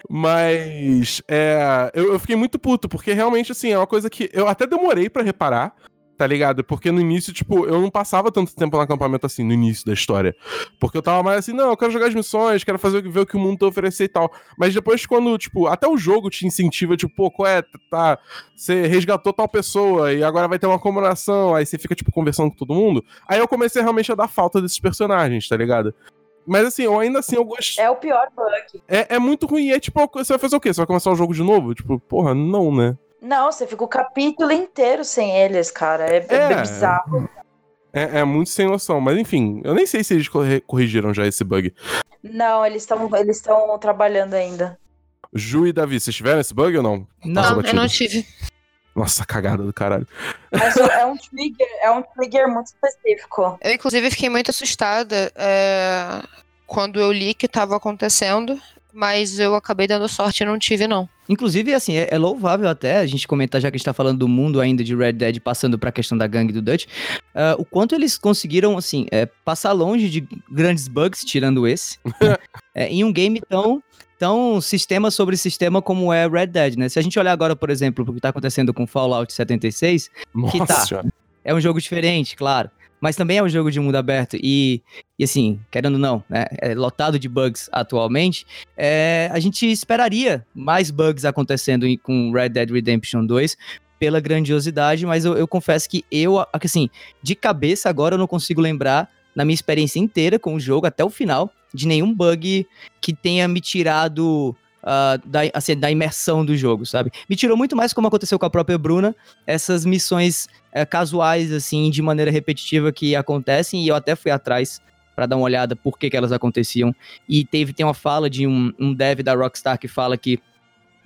Mas é, eu, eu, fiquei muito puto, porque realmente, assim, é uma coisa que eu até demorei para reparar, tá ligado? Porque no início, tipo, eu não passava tanto tempo no acampamento assim, no início da história. Porque eu tava mais assim, não, eu quero jogar as missões, quero fazer ver o que o mundo a oferecer e tal. Mas depois, quando, tipo, até o jogo te incentiva, tipo, pô, qual é? Tá, você resgatou tal pessoa e agora vai ter uma comemoração, aí você fica, tipo, conversando com todo mundo. Aí eu comecei realmente a dar falta desses personagens, tá ligado? Mas assim, eu ainda assim eu gosto. É o pior bug. É, é muito ruim. É tipo, você vai fazer o quê? Você vai começar o jogo de novo? Tipo, porra, não, né? Não, você fica o capítulo inteiro sem eles, cara. É, é. é bizarro. É, é muito sem noção. Mas enfim, eu nem sei se eles corrigiram já esse bug. Não, eles estão eles estão trabalhando ainda. Ju e Davi, vocês tiveram esse bug ou não? Não, eu não tive. Nossa, cagada do caralho. Mas é um trigger, é um trigger muito específico. Eu, inclusive, fiquei muito assustada é, quando eu li que estava acontecendo, mas eu acabei dando sorte e não tive, não. Inclusive, assim, é, é louvável até a gente comentar, já que a gente tá falando do mundo ainda de Red Dead, passando pra questão da gangue do Dutch, ah, o quanto eles conseguiram, assim, é, passar longe de grandes bugs, tirando esse, é, em um game tão, tão sistema sobre sistema como é Red Dead, né? Se a gente olhar agora, por exemplo, o que tá acontecendo com Fallout 76, Nossa tá. senhora. é um jogo diferente, claro. Mas também é um jogo de mundo aberto. E, e assim, querendo ou não, né? É lotado de bugs atualmente. é, a gente esperaria mais bugs acontecendo com Red Dead Redemption 2 pela grandiosidade, mas eu, eu confesso que eu, assim, de cabeça agora eu não consigo lembrar, na minha experiência inteira com o jogo, até o final, de nenhum bug que tenha me tirado ah, da, assim, da imersão do jogo, sabe? Me tirou muito mais como aconteceu com a própria Bruna, essas missões é, casuais, assim, de maneira repetitiva que acontecem, e eu até fui atrás pra dar uma olhada por que, que elas aconteciam. E teve, tem uma fala de um, um dev da Rockstar que fala que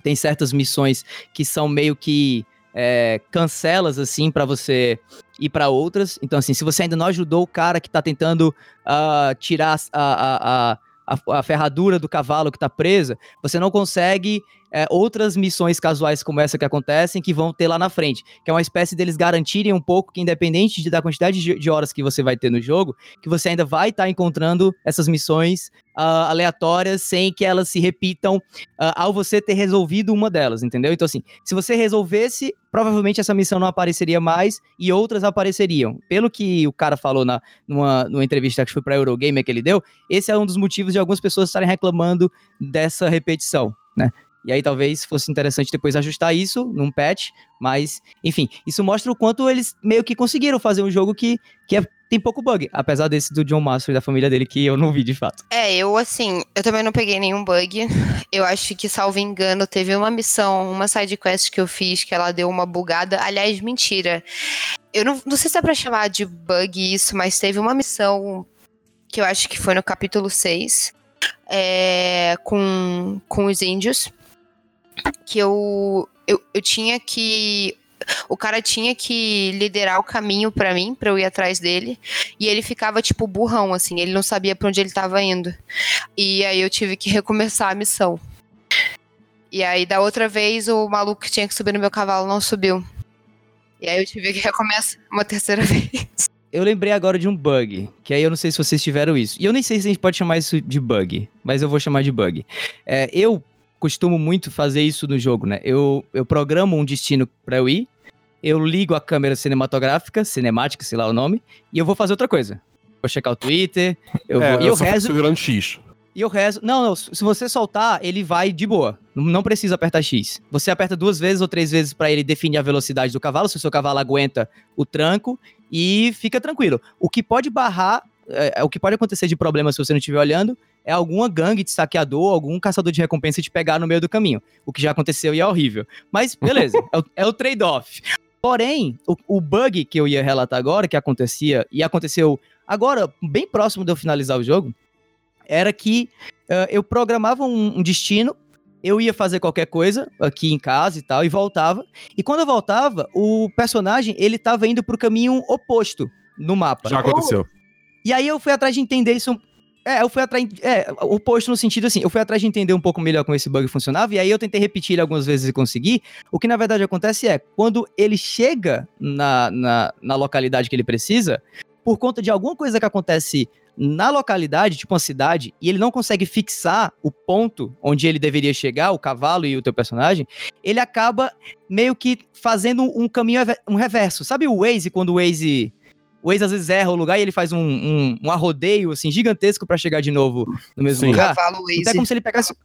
tem certas missões que são meio que é, cancelas, assim, pra você ir pra outras. Então, assim, se você ainda não ajudou o cara que tá tentando ah, tirar a, a, a, a ferradura do cavalo que tá presa, você não consegue é, outras missões casuais como essa que acontecem que vão ter lá na frente. Que é uma espécie deles garantirem um pouco que, independente de, da quantidade de, de horas que você vai ter no jogo, que você ainda vai estar encontrando essas missões ah, aleatórias sem que elas se repitam ah, ao você ter resolvido uma delas, entendeu? Então, assim, se você resolvesse, provavelmente essa missão não apareceria mais e outras apareceriam. Pelo que o cara falou na, numa, numa entrevista que foi pra Eurogamer que ele deu, esse é um dos motivos de algumas pessoas estarem reclamando dessa repetição, né? E aí talvez fosse interessante depois ajustar isso num patch, mas, enfim, isso mostra o quanto eles meio que conseguiram fazer um jogo que, que é- tem pouco bug, apesar desse do John Master e da família dele que eu não vi de fato. É, eu assim, eu também não peguei nenhum bug. Eu acho que, salvo engano, teve uma missão, uma side quest que eu fiz que ela deu uma bugada. Aliás, mentira. Eu não, não sei se é pra chamar de bug isso, mas teve uma missão que eu acho que foi no capítulo 6, é, com, com os índios, que eu, eu, eu tinha que. O cara tinha que liderar o caminho pra mim, pra eu ir atrás dele. E ele ficava, tipo, burrão, assim. Ele não sabia pra onde ele tava indo. E aí eu tive que recomeçar a missão. E aí, da outra vez, o maluco que tinha que subir no meu cavalo não subiu. E aí eu tive que recomeçar uma terceira vez. Eu lembrei agora de um bug, que aí eu não sei se vocês tiveram isso. E eu nem sei se a gente pode chamar isso de bug, mas eu vou chamar de bug. É, eu costumo muito fazer isso no jogo, né? Eu, eu programo um destino pra eu ir, eu ligo a câmera cinematográfica, cinemática, sei lá o nome, e eu vou fazer outra coisa. Vou checar o Twitter, eu é, vou, e eu fico rezo, X. e eu rezo. Não, não, se você soltar, ele vai de boa. Não precisa apertar X. Você aperta duas vezes ou três vezes pra ele definir a velocidade do cavalo, se o seu cavalo aguenta o tranco, e fica tranquilo. O que pode barrar, é, é, o que pode acontecer de problema se você não estiver olhando, é alguma gangue de saqueador, algum caçador de recompensa te pegar no meio do caminho. O que já aconteceu e é horrível. Mas beleza, é o, é o trade-off. Porém, o, o bug que eu ia relatar agora, que acontecia, e aconteceu agora, bem próximo de eu finalizar o jogo, era que eh, eu programava um, um destino, eu ia fazer qualquer coisa aqui em casa e tal, e voltava. E quando eu voltava, o personagem, ele tava indo pro caminho oposto no mapa. Já aconteceu. E aí eu fui atrás de entender isso. É, eu fui atrás. É, oposto no sentido assim, eu fui atrás de entender um pouco melhor como esse bug funcionava, e aí eu tentei repetir ele algumas vezes e consegui. O que na verdade acontece é, quando ele chega na, na, na localidade que ele precisa, por conta de alguma coisa que acontece na localidade, tipo uma cidade, e ele não consegue fixar o ponto onde ele deveria chegar, o cavalo e o teu personagem, ele acaba meio que fazendo um caminho, um reverso. Sabe o Waze, quando o Waze o Waze às vezes erra o lugar e ele faz um, um, um arrodeio, assim, gigantesco pra chegar de novo no mesmo Sim. lugar. Cavalo Então é Waze. como se ele pegasse...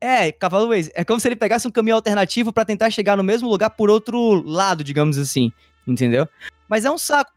É, cavalo Waze. É como se ele pegasse um caminho alternativo pra tentar chegar no mesmo lugar por outro lado, digamos assim. Entendeu? Mas é um saco.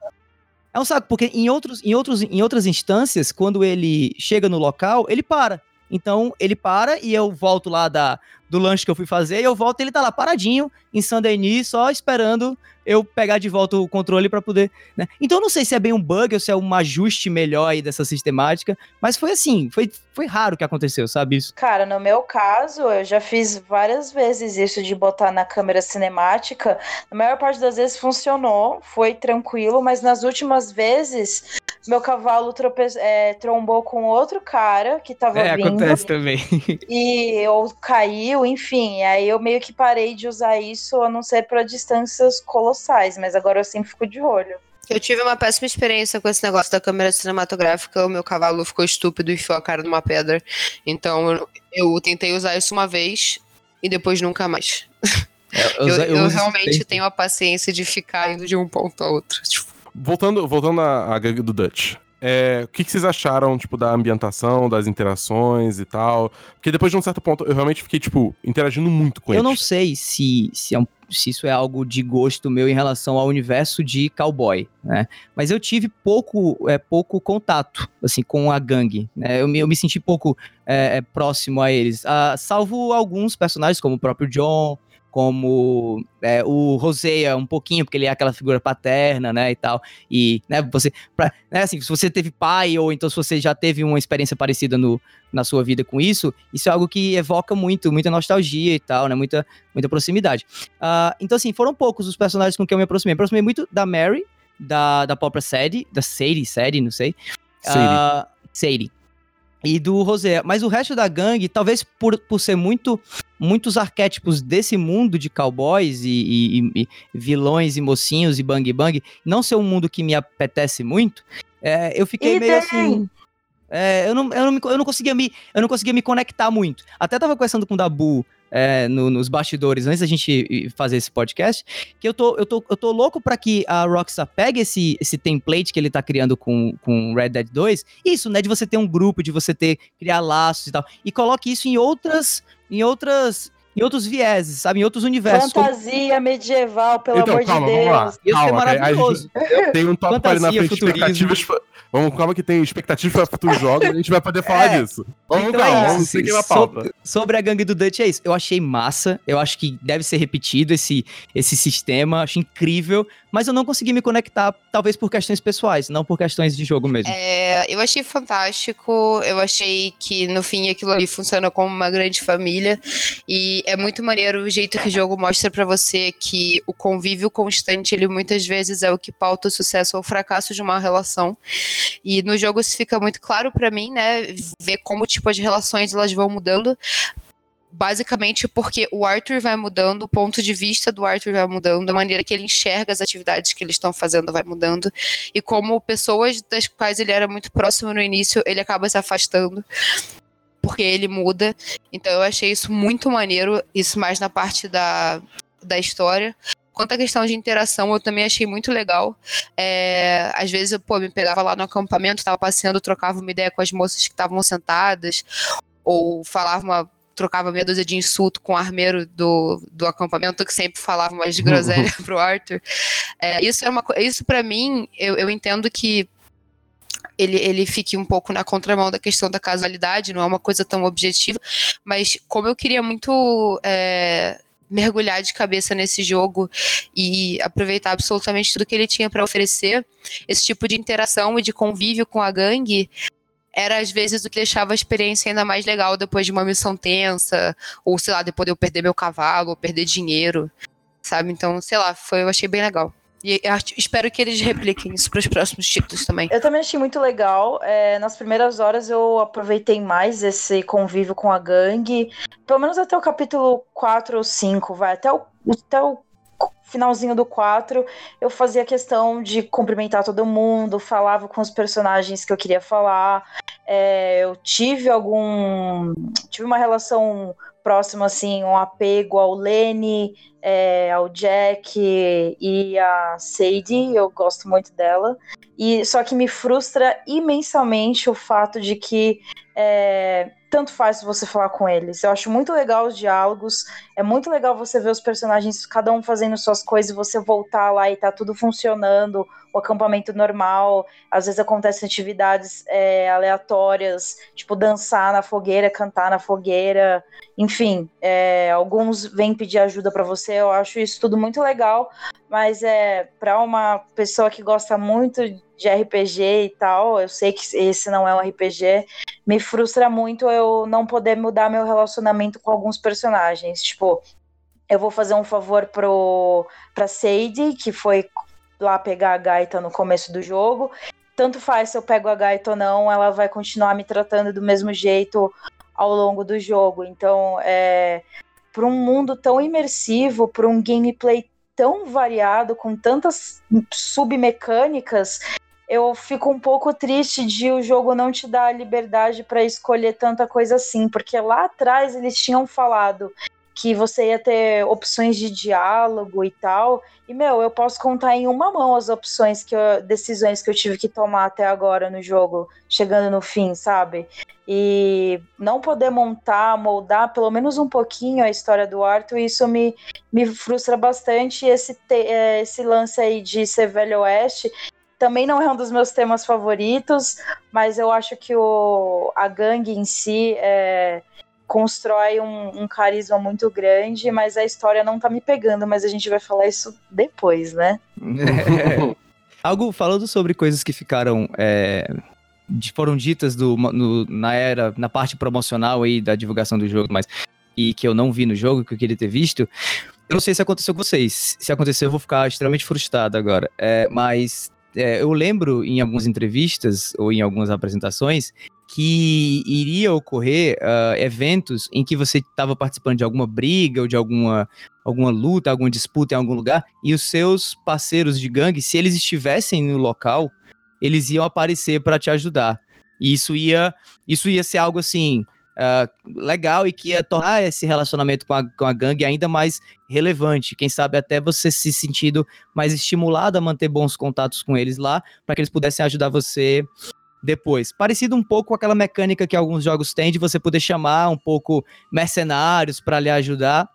É um saco, porque em, outros, em, outros, em outras instâncias, quando ele chega no local, ele para. Então ele para e eu volto lá da, do lanche que eu fui fazer, e eu volto e ele tá lá paradinho em Saint-Denis, só esperando eu pegar de volta o controle para poder, né? Então eu não sei se é bem um bug ou se é um ajuste melhor aí dessa sistemática, mas foi assim, foi, foi raro que aconteceu, sabe isso? Cara, no meu caso, eu já fiz várias vezes isso de botar na câmera cinemática. Na maior parte das vezes funcionou, foi tranquilo, mas nas últimas vezes meu cavalo trope... É, trombou com outro cara que tava é, vindo. acontece também. E eu caiu, enfim. Aí eu meio que parei de usar isso, a não ser para distâncias colossais, mas agora eu sempre fico de olho. Eu tive uma péssima experiência com esse negócio da câmera cinematográfica. O meu cavalo ficou estúpido e enfiou a cara numa pedra. Então eu, eu tentei usar isso uma vez e depois nunca mais. É, eu, Eu, eu eu realmente tenho a paciência de ficar indo de um ponto a outro. Tipo, Voltando, voltando à, à gangue do Dutch. É, o que, que vocês acharam, tipo, da ambientação, das interações e tal? Porque depois de um certo ponto, eu realmente fiquei, tipo, interagindo muito com Eu eles. não sei se, se, é um- se isso é algo de gosto meu em relação ao universo de cowboy, né? Mas eu tive pouco, é, pouco contato, assim, com a gangue, né? Eu me, eu me senti pouco é, é, próximo a eles, Ah, salvo alguns personagens, como o próprio John, como é, o Rosea um pouquinho, porque ele é aquela figura paterna, né, e tal. E, né, você, pra, né, assim, se você teve pai ou então se você já teve uma experiência parecida no, na sua vida com isso, isso é algo que evoca muito, muita nostalgia e tal, né, muita, muita proximidade. Ah, então, assim, foram poucos os personagens com quem eu me aproximei. Me aproximei muito da Mary, da, da própria Sadie, da Sadie, Sadie, não sei. Sadie. Ah, Sadie. E do Rosé. Mas o resto da gangue, talvez por, por ser muito muitos arquétipos desse mundo de cowboys e, e- e- vilões e mocinhos e bang bang, não ser um mundo que me apetece muito, é, eu fiquei E meio tem. assim. é, eu, não, eu, não me, eu, não conseguia me, eu não conseguia me conectar muito. Até tava conversando com o Dabu é, no- nos bastidores antes da gente fazer esse podcast, que eu tô, eu tô, eu tô louco pra que a Rockstar pegue esse, esse template que ele tá criando com, com Red Dead 2, isso, né, de você ter um grupo, de você ter, criar laços e tal, e coloque isso em outras, em outras, em outros vieses, sabe, em outros universos. como- Fantasia medieval, pelo então, amor calma, de vamos lá. Deus. Ia ser calma, que a gente maravilhoso. Tem um tópico ali na frente, futurismo. expectativas. Vamos, calma que tem expectativas para futuros jogos, a gente vai poder falar É. disso. Vamos, Então calma, é vamos seguir so- pauta. Sobre a gangue do Dutch é isso. Eu achei massa. Eu acho que deve ser repetido esse, esse sistema. Acho incrível. Mas eu não consegui me conectar, talvez por questões pessoais, não por questões de jogo mesmo. É, eu achei fantástico. Eu achei que no fim aquilo ali funciona como uma grande família. E é muito maneiro o jeito que o jogo mostra pra você que o convívio constante, ele muitas vezes é o que pauta o sucesso ou o fracasso de uma relação. E no jogo isso fica muito claro pra mim, né? Ver como tipo as relações elas vão mudando. Basicamente porque o Arthur vai mudando, o ponto de vista do Arthur vai mudando, a maneira que ele enxerga as atividades que eles estão fazendo vai mudando e como pessoas das quais ele era muito próximo no início, ele acaba se afastando porque ele muda. Então eu achei isso muito maneiro, isso mais na parte da, da história. Quanto à questão de interação, eu também achei muito legal. É, às vezes eu pô, me pegava lá no acampamento, tava passeando, trocava uma ideia com as moças que estavam sentadas, ou falava uma. Trocava meia dúzia de insulto com o armeiro do, do acampamento, que sempre falava umas groselhas pro Arthur. É, isso é uma isso para mim, eu, eu entendo que ele, ele fique um pouco na contramão da questão da casualidade, não é uma coisa tão objetiva, mas como eu queria muito é, mergulhar de cabeça nesse jogo e aproveitar absolutamente tudo que ele tinha para oferecer, esse tipo de interação e de convívio com a gangue era às vezes o que deixava a experiência ainda mais legal depois de uma missão tensa, ou sei lá, depois de eu perder meu cavalo, ou perder dinheiro, sabe? Então, sei lá, foi, eu achei bem legal. E espero que eles repliquem isso para os próximos títulos também. Eu também achei muito legal. É, nas primeiras horas eu aproveitei mais esse convívio com a gangue. Pelo menos até o capítulo 4 ou 5, vai. Até o, até o finalzinho do 4, eu fazia questão de cumprimentar todo mundo, falava com os personagens que eu queria falar. É, eu tive algum. Tive uma relação próximo, assim, um apego ao Lenny, é, ao Jack e a Sadie, eu gosto muito dela. E só que me frustra imensamente o fato de que é, tanto faz você falar com eles. Eu acho muito legal os diálogos, é muito legal você ver os personagens, cada um fazendo suas coisas e você voltar lá e tá tudo funcionando, o acampamento normal, às vezes acontecem atividades é, aleatórias, tipo dançar na fogueira, cantar na fogueira, enfim, é, alguns vêm pedir ajuda para você, eu acho isso tudo muito legal, mas é para uma pessoa que gosta muito de RPG e tal, eu sei que esse não é um RPG, me frustra muito eu não poder mudar meu relacionamento com alguns personagens, tipo, eu vou fazer um favor pro pra Sadie, que foi lá pegar a gaita no começo do jogo. Tanto faz se eu pego a gaita ou não, ela vai continuar me tratando do mesmo jeito ao longo do jogo. Então, é, para um mundo tão imersivo, para um gameplay tão variado, com tantas submecânicas, eu fico um pouco triste de o jogo não te dar a liberdade para escolher tanta coisa assim, porque lá atrás eles tinham falado que você ia ter opções de diálogo e tal. E, meu, eu posso contar em uma mão as opções que eu, decisões que eu tive que tomar até agora no jogo, chegando no fim, sabe? E não poder montar, moldar pelo menos um pouquinho a história do Arthur, isso me, me frustra bastante. Esse, é, esse lance aí de ser Velho Oeste também não é um dos meus temas favoritos, mas eu acho que o, a gangue em si é constrói um, um, carisma muito grande, mas a história não tá me pegando, mas a gente vai falar isso depois, né? É. Algo falando sobre coisas que ficaram. É, foram ditas do, no, na era, na parte promocional aí da divulgação do jogo, mas e que eu não vi no jogo, que eu queria ter visto. Eu não sei se aconteceu com vocês. Se aconteceu, eu vou ficar extremamente frustrado agora. É, mas é, eu lembro em algumas entrevistas ou em algumas apresentações que iria ocorrer uh, eventos em que você estava participando de alguma briga ou de alguma, alguma luta, alguma disputa em algum lugar, e os seus parceiros de gangue, se eles estivessem no local, eles iam aparecer para te ajudar. E isso ia, isso ia ser algo assim. Uh, legal e que ia tornar esse relacionamento com a, com a gangue ainda mais relevante. Quem sabe até você se sentindo mais estimulado a manter bons contatos com eles lá, para que eles pudessem ajudar você depois. Parecido um pouco com aquela mecânica que alguns jogos têm de você poder chamar um pouco mercenários para lhe ajudar,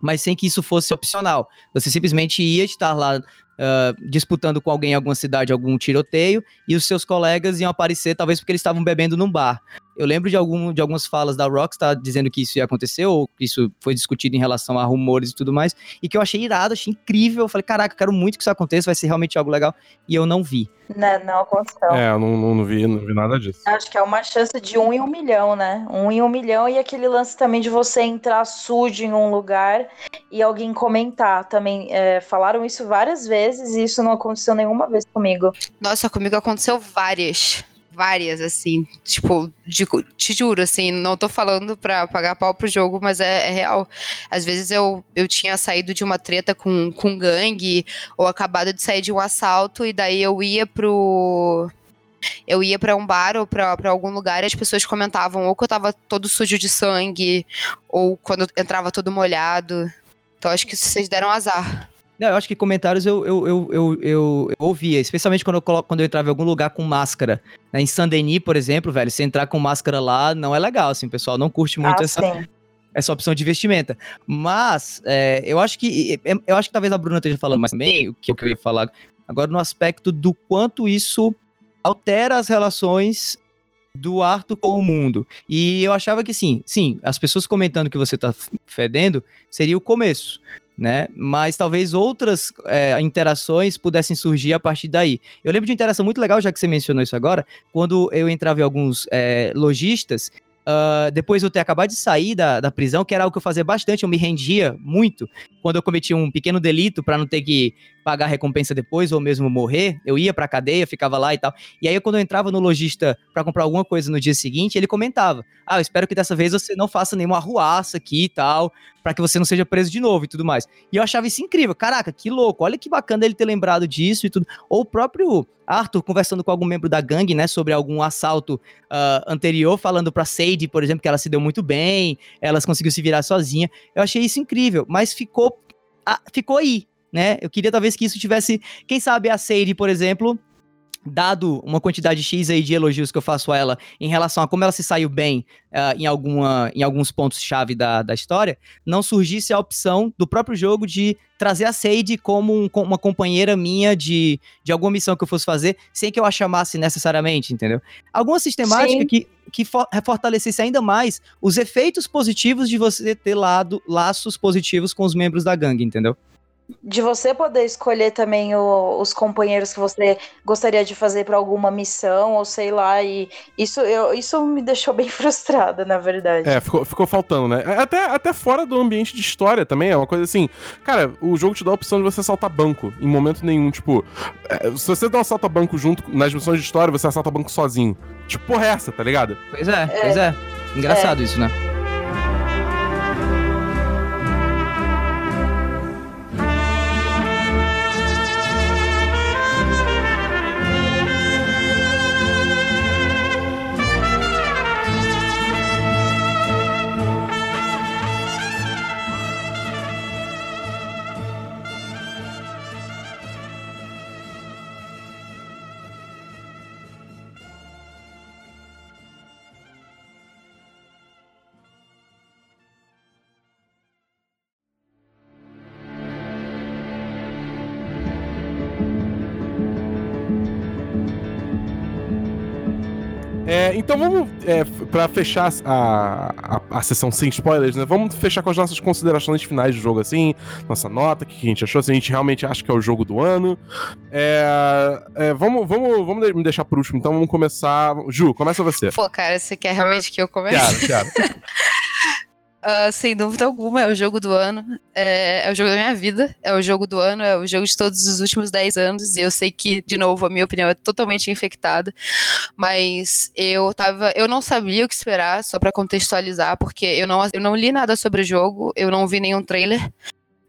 mas sem que isso fosse opcional. Você simplesmente ia estar lá uh, disputando com alguém em alguma cidade algum tiroteio e os seus colegas iam aparecer, talvez porque eles estavam bebendo num bar. Eu lembro de, algum, de algumas falas da Rockstar dizendo que isso ia acontecer, ou que isso foi discutido em relação a rumores e tudo mais, e que eu achei irado, achei incrível. Eu falei, caraca, quero muito que isso aconteça, vai ser realmente algo legal. E eu não vi. Não, né, não aconteceu. É, eu não, não, não, vi, não vi nada disso. Acho que é uma chance de um em um milhão, né? Um em um milhão, e aquele lance também de você entrar sujo em um lugar e alguém comentar também. É, falaram isso várias vezes e isso não aconteceu nenhuma vez comigo. Nossa, comigo aconteceu várias várias, assim, tipo, de, te juro, assim, não tô falando pra pagar pau pro jogo, mas é, é, real. Às vezes eu, eu tinha saído de uma treta com, com gangue, ou acabado de sair de um assalto, e daí eu ia pro. Eu ia para um bar ou para algum lugar e as pessoas comentavam ou que eu tava todo sujo de sangue, ou quando entrava todo molhado. Então acho que vocês deram azar. Não, eu acho que comentários eu, eu, eu, eu, eu, ouvia, especialmente quando eu, coloco, quando eu entrava em algum lugar com máscara. Né? Em Saint-Denis, por exemplo, velho, se entrar com máscara lá, não é legal, assim, pessoal não curte muito ah, essa, essa opção de vestimenta. Mas, é, eu acho que, eu acho que talvez a Bruna esteja falando, mas também, o que eu queria falar agora no aspecto do quanto isso altera as relações do Arthur com o mundo. E eu achava que sim, sim, as pessoas comentando que você tá fedendo seria o começo né? Mas talvez outras é, interações pudessem surgir a partir daí. Eu lembro de uma interação muito legal, já que você mencionou isso agora, quando eu entrava em alguns é, lojistas, uh, depois de eu ter acabado de sair da, da prisão, que era algo que eu fazia bastante, eu me rendia muito quando eu cometia um pequeno delito para não ter que pagar a recompensa depois ou mesmo morrer, eu ia pra cadeia, ficava lá e tal. E aí, quando eu entrava no lojista para comprar alguma coisa no dia seguinte, ele comentava: Ah, eu espero que dessa vez você não faça nenhuma arruaça aqui e tal, para que você não seja preso de novo e tudo mais. E eu achava isso incrível. Caraca, que louco. Olha que bacana ele ter lembrado disso e tudo. Ou o próprio Arthur conversando com algum membro da gangue, né, sobre algum assalto uh, anterior, falando pra Sadie, por exemplo, que ela se deu muito bem, elas conseguiu se virar sozinha. Eu achei isso incrível, mas ficou, ah, ficou aí, né? Eu queria talvez que isso tivesse, quem sabe a Sadie, por exemplo, dado uma quantidade X aí de elogios que eu faço a ela em relação a como ela se saiu bem uh, em, alguma, em alguns pontos-chave da, da história, não surgisse a opção do próprio jogo de trazer a Sade como um, uma companheira minha de, de alguma missão que eu fosse fazer, sem que eu a chamasse necessariamente, entendeu? Alguma sistemática que, que for, fortalecesse ainda mais os efeitos positivos de você ter lado, laços positivos com os membros da gangue, entendeu? De você poder escolher também o, os companheiros que você gostaria de fazer para alguma missão, ou sei lá, e isso, eu, isso me deixou bem frustrada, na verdade. É, ficou, ficou faltando, né? Até, até fora do ambiente de história também, é uma coisa assim. Cara, o jogo te dá a opção de você saltar banco em momento nenhum. Tipo, é, se você dá um salta banco junto nas missões de história, você assalta banco sozinho. Tipo, porra, é essa, tá ligado? Pois é, é. pois é. Engraçado é. isso, né? Então vamos, é, para fechar a, a, a, sessão sem spoilers, né? Vamos fechar com as nossas considerações finais do jogo, assim, nossa nota, o que a gente achou, se a gente realmente acha que é o jogo do ano. É, é, vamos, vamos, vamos me deixar por último, então vamos começar. Ju, começa você. Pô, cara, você quer realmente que eu comece? Quero, quero. Uh, sem dúvida alguma, é o jogo do ano. É, é, o jogo da minha vida. É o jogo do ano, é o jogo de todos os últimos 10 anos. E eu sei que, de novo, a minha opinião é totalmente infectada. Mas eu tava. Eu não sabia o que esperar, só para contextualizar, porque eu não, eu não li nada sobre o jogo, eu não vi nenhum trailer.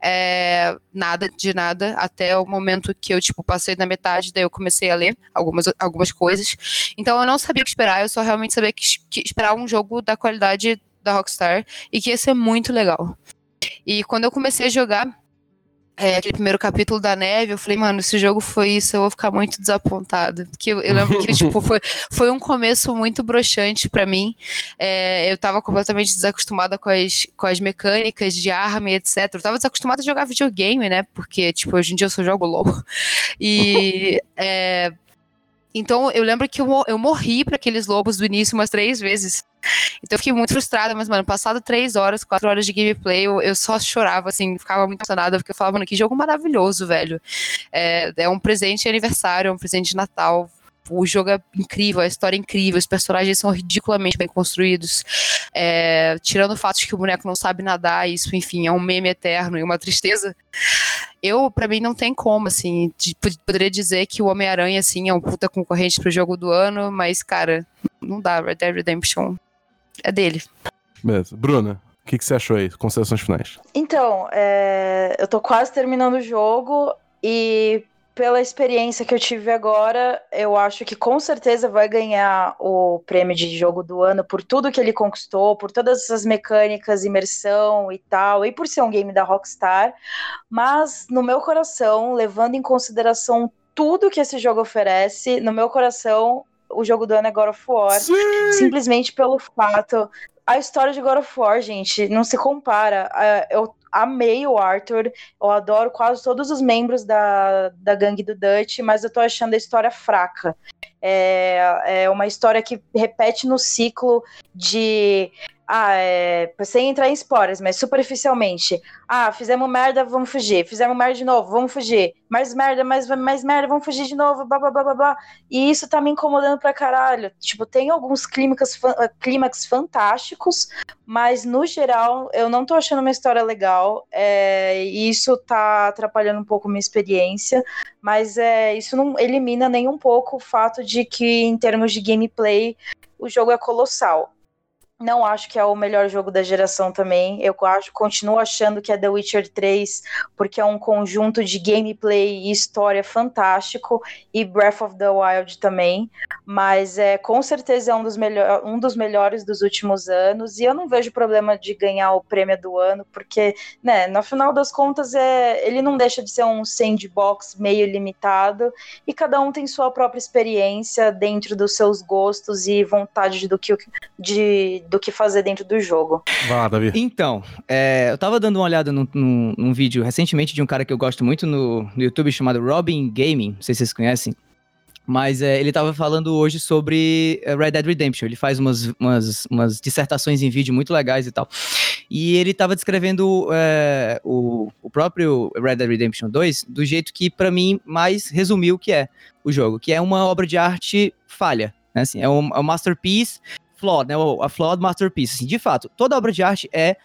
É, nada de nada, até o momento que eu, tipo, passei na metade, daí eu comecei a ler algumas, algumas coisas. Então eu não sabia o que esperar, eu só realmente sabia que, que esperar um jogo da qualidade da Rockstar e que ia ser muito legal. E quando eu comecei a jogar é, aquele primeiro capítulo da neve, eu falei, mano, se o jogo foi isso, eu vou ficar muito desapontada. Porque eu, eu lembro que, tipo, foi, foi um começo muito broxante para mim. É, eu tava completamente desacostumada com as, com as mecânicas de arma e etc. Eu tava desacostumada a jogar videogame, né? Porque, tipo, hoje em dia eu só jogo LOL. E. É, então eu lembro que eu, eu morri para aqueles lobos do início umas três vezes. Então eu fiquei muito frustrada, mas, mano, passado três horas, quatro horas de gameplay, eu, eu só chorava, assim, ficava muito emocionada, porque eu falava, mano, que jogo maravilhoso, velho. É, é um presente de aniversário, é um presente de Natal o jogo é incrível, a história é incrível, os personagens são ridiculamente bem construídos. É, tirando o fato de que o boneco não sabe nadar, isso, enfim, é um meme eterno e uma tristeza. Eu, para mim, não tem como, assim, de, poderia dizer que o Homem-Aranha, assim, é um puta concorrente pro jogo do ano, mas, cara, não dá, Red Dead Redemption é dele. Beleza. Bruna, o que, que, você achou aí? Considerações finais. Então, é, eu tô quase terminando o jogo e pela experiência que eu tive agora, eu acho que com certeza vai ganhar o prêmio de jogo do ano por tudo que ele conquistou, por todas essas mecânicas, imersão e tal, e por ser um game da Rockstar. Mas no meu coração, levando em consideração tudo que esse jogo oferece, no meu coração, o jogo do ano é God of War. Sim. Simplesmente pelo fato. A história de God of War, gente, não se compara. Eu amei o Arthur, eu adoro quase todos os membros da, da gangue do Dutch, mas eu tô achando a história fraca. É, é uma história que repete no ciclo de ah, é, sem entrar em spoilers, mas superficialmente, ah, fizemos merda, vamos fugir, fizemos merda de novo, vamos fugir, mais merda, mais, mais merda, vamos fugir de novo, blá, blá, blá, blá, blá. E isso tá me incomodando pra caralho. Tipo, tem alguns clímax, clímax fantásticos, mas no geral eu não tô achando uma história legal, é, e isso tá atrapalhando um pouco minha experiência, mas é, isso não elimina nem um pouco o fato de que, em termos de gameplay, o jogo é colossal. Não acho que é o melhor jogo da geração também. Eu acho, continuo achando que é The Witcher 3, porque é um conjunto de gameplay e história fantástico, e Breath of the Wild também. Mas é com certeza é um dos, melhor, um dos melhores dos últimos anos, e eu não vejo problema de ganhar o prêmio do ano, porque, né, no final das contas, é, ele não deixa de ser um sandbox meio limitado, e cada um tem sua própria experiência dentro dos seus gostos e vontade do que de do que fazer dentro do jogo. Vá, Davi. Então, é, eu tava dando uma olhada num, num, num, vídeo recentemente de um cara que eu gosto muito no, no YouTube chamado Robin Gaming, não sei se vocês conhecem. Mas é, ele tava falando hoje sobre é, Red Dead Redemption. Ele faz umas, umas, umas dissertações em vídeo muito legais e tal. E ele tava descrevendo é, o, o próprio Red Dead Redemption 2 do jeito que, para mim, mais resumiu o que é o jogo, que é uma obra de arte falha. Né? Assim, é, um, é um masterpiece flawed, né? A flawed masterpiece. Assim, de fato, toda obra de arte é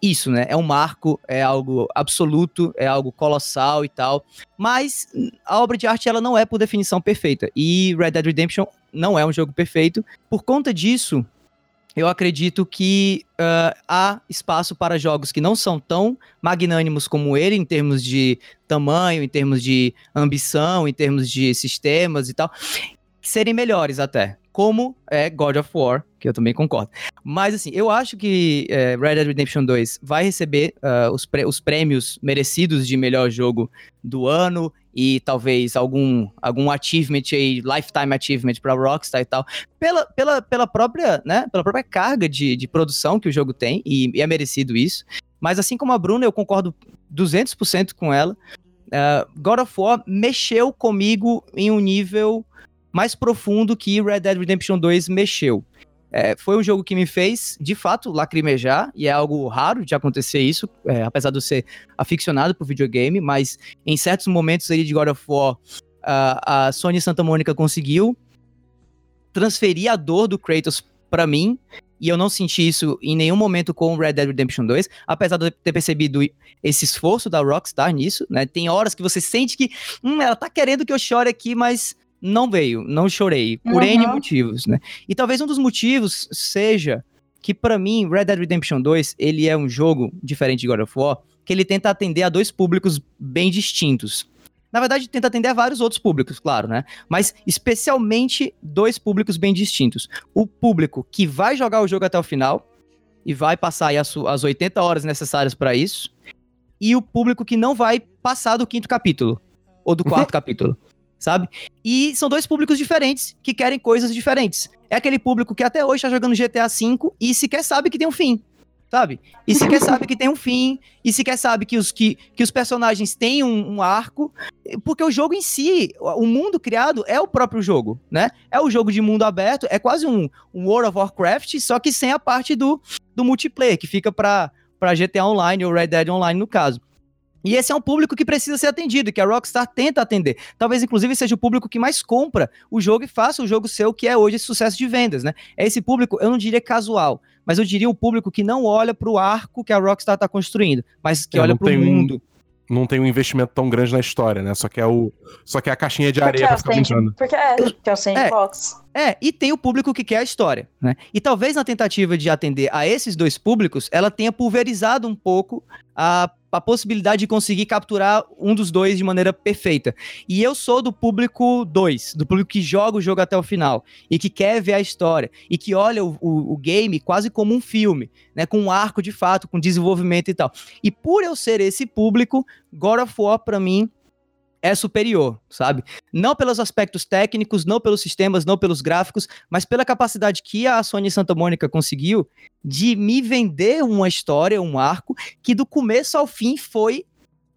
isso, né? É um marco, é algo absoluto, é algo colossal e tal. Mas a obra de arte ela não é por definição perfeita. E Red Dead Redemption não é um jogo perfeito. Por conta disso, eu acredito que uh, há espaço para jogos que não são tão magnânimos como ele, em termos de tamanho, em termos de ambição, em termos de sistemas e tal, serem melhores até como é God of War, que eu também concordo. Mas, assim, eu acho que é, Red Dead Redemption 2 vai receber uh, os, os prêmios merecidos de melhor jogo do ano e talvez algum, algum achievement aí, lifetime achievement para Rockstar e tal, pela, pela, pela própria, né, pela própria carga de, de produção que o jogo tem, e, e é merecido isso. Mas assim como a Bruna, eu concordo 200% com ela. Uh, God of War mexeu comigo em um nível mais profundo que Red Dead Redemption 2 mexeu. É, foi um jogo que me fez, de fato, lacrimejar, e é algo raro de acontecer isso, é, apesar de eu ser aficionado por videogame, mas em certos momentos aí de God of War, a, a Sony Santa Mônica conseguiu transferir a dor do Kratos para mim, e eu não senti isso em nenhum momento com Red Dead Redemption 2, apesar de eu ter percebido esse esforço da Rockstar nisso, né? Tem horas que você sente que, hum, ela tá querendo que eu chore aqui, mas não veio, não chorei, por uhum. N motivos, né? E talvez um dos motivos seja que para mim Red Dead Redemption 2, ele é um jogo diferente de God of War, que ele tenta atender a dois públicos bem distintos. Na verdade, tenta atender a vários outros públicos, claro, né? Mas especialmente dois públicos bem distintos. O público que vai jogar o jogo até o final e vai passar aí as, as 80 horas necessárias para isso, e o público que não vai passar do quinto capítulo ou do quarto capítulo sabe? E são dois públicos diferentes que querem coisas diferentes. É aquele público que até hoje tá jogando GTA V e sequer sabe que tem um fim, sabe? E sequer sabe que tem um fim, e sequer sabe que os, que, que os personagens têm um, um, arco, porque o jogo em si, o mundo criado é o próprio jogo, né? É o jogo de mundo aberto, é quase um, um World of Warcraft, só que sem a parte do, do multiplayer, que fica para GTA Online ou Red Dead Online no caso. E esse é um público que precisa ser atendido, que a Rockstar tenta atender. Talvez, inclusive, seja o público que mais compra o jogo e faça o jogo ser o que é hoje esse sucesso de vendas, né? É esse público, eu não diria casual, mas eu diria um público que não olha para o arco que a Rockstar está construindo, mas que é, olha para o mundo. não tem um investimento tão grande na história, né? Só que é, o, só que é a caixinha de areia ficar brincando. Porque é, que é o sandbox. É, e tem o público que quer a história, né? E talvez na tentativa de atender a esses dois públicos, ela tenha pulverizado um pouco a a possibilidade de conseguir capturar um dos dois de maneira perfeita. E eu sou do público 2, do público que joga o jogo até o final e que quer ver a história e que olha o, o, o game quase como um filme, né, com um arco de fato, com desenvolvimento e tal. E por eu ser esse público, God of War para mim é superior, sabe? Não pelos aspectos técnicos, não pelos sistemas, não pelos gráficos, mas pela capacidade que a Sony Santa Mônica conseguiu de me vender uma história, um arco, que do começo ao fim foi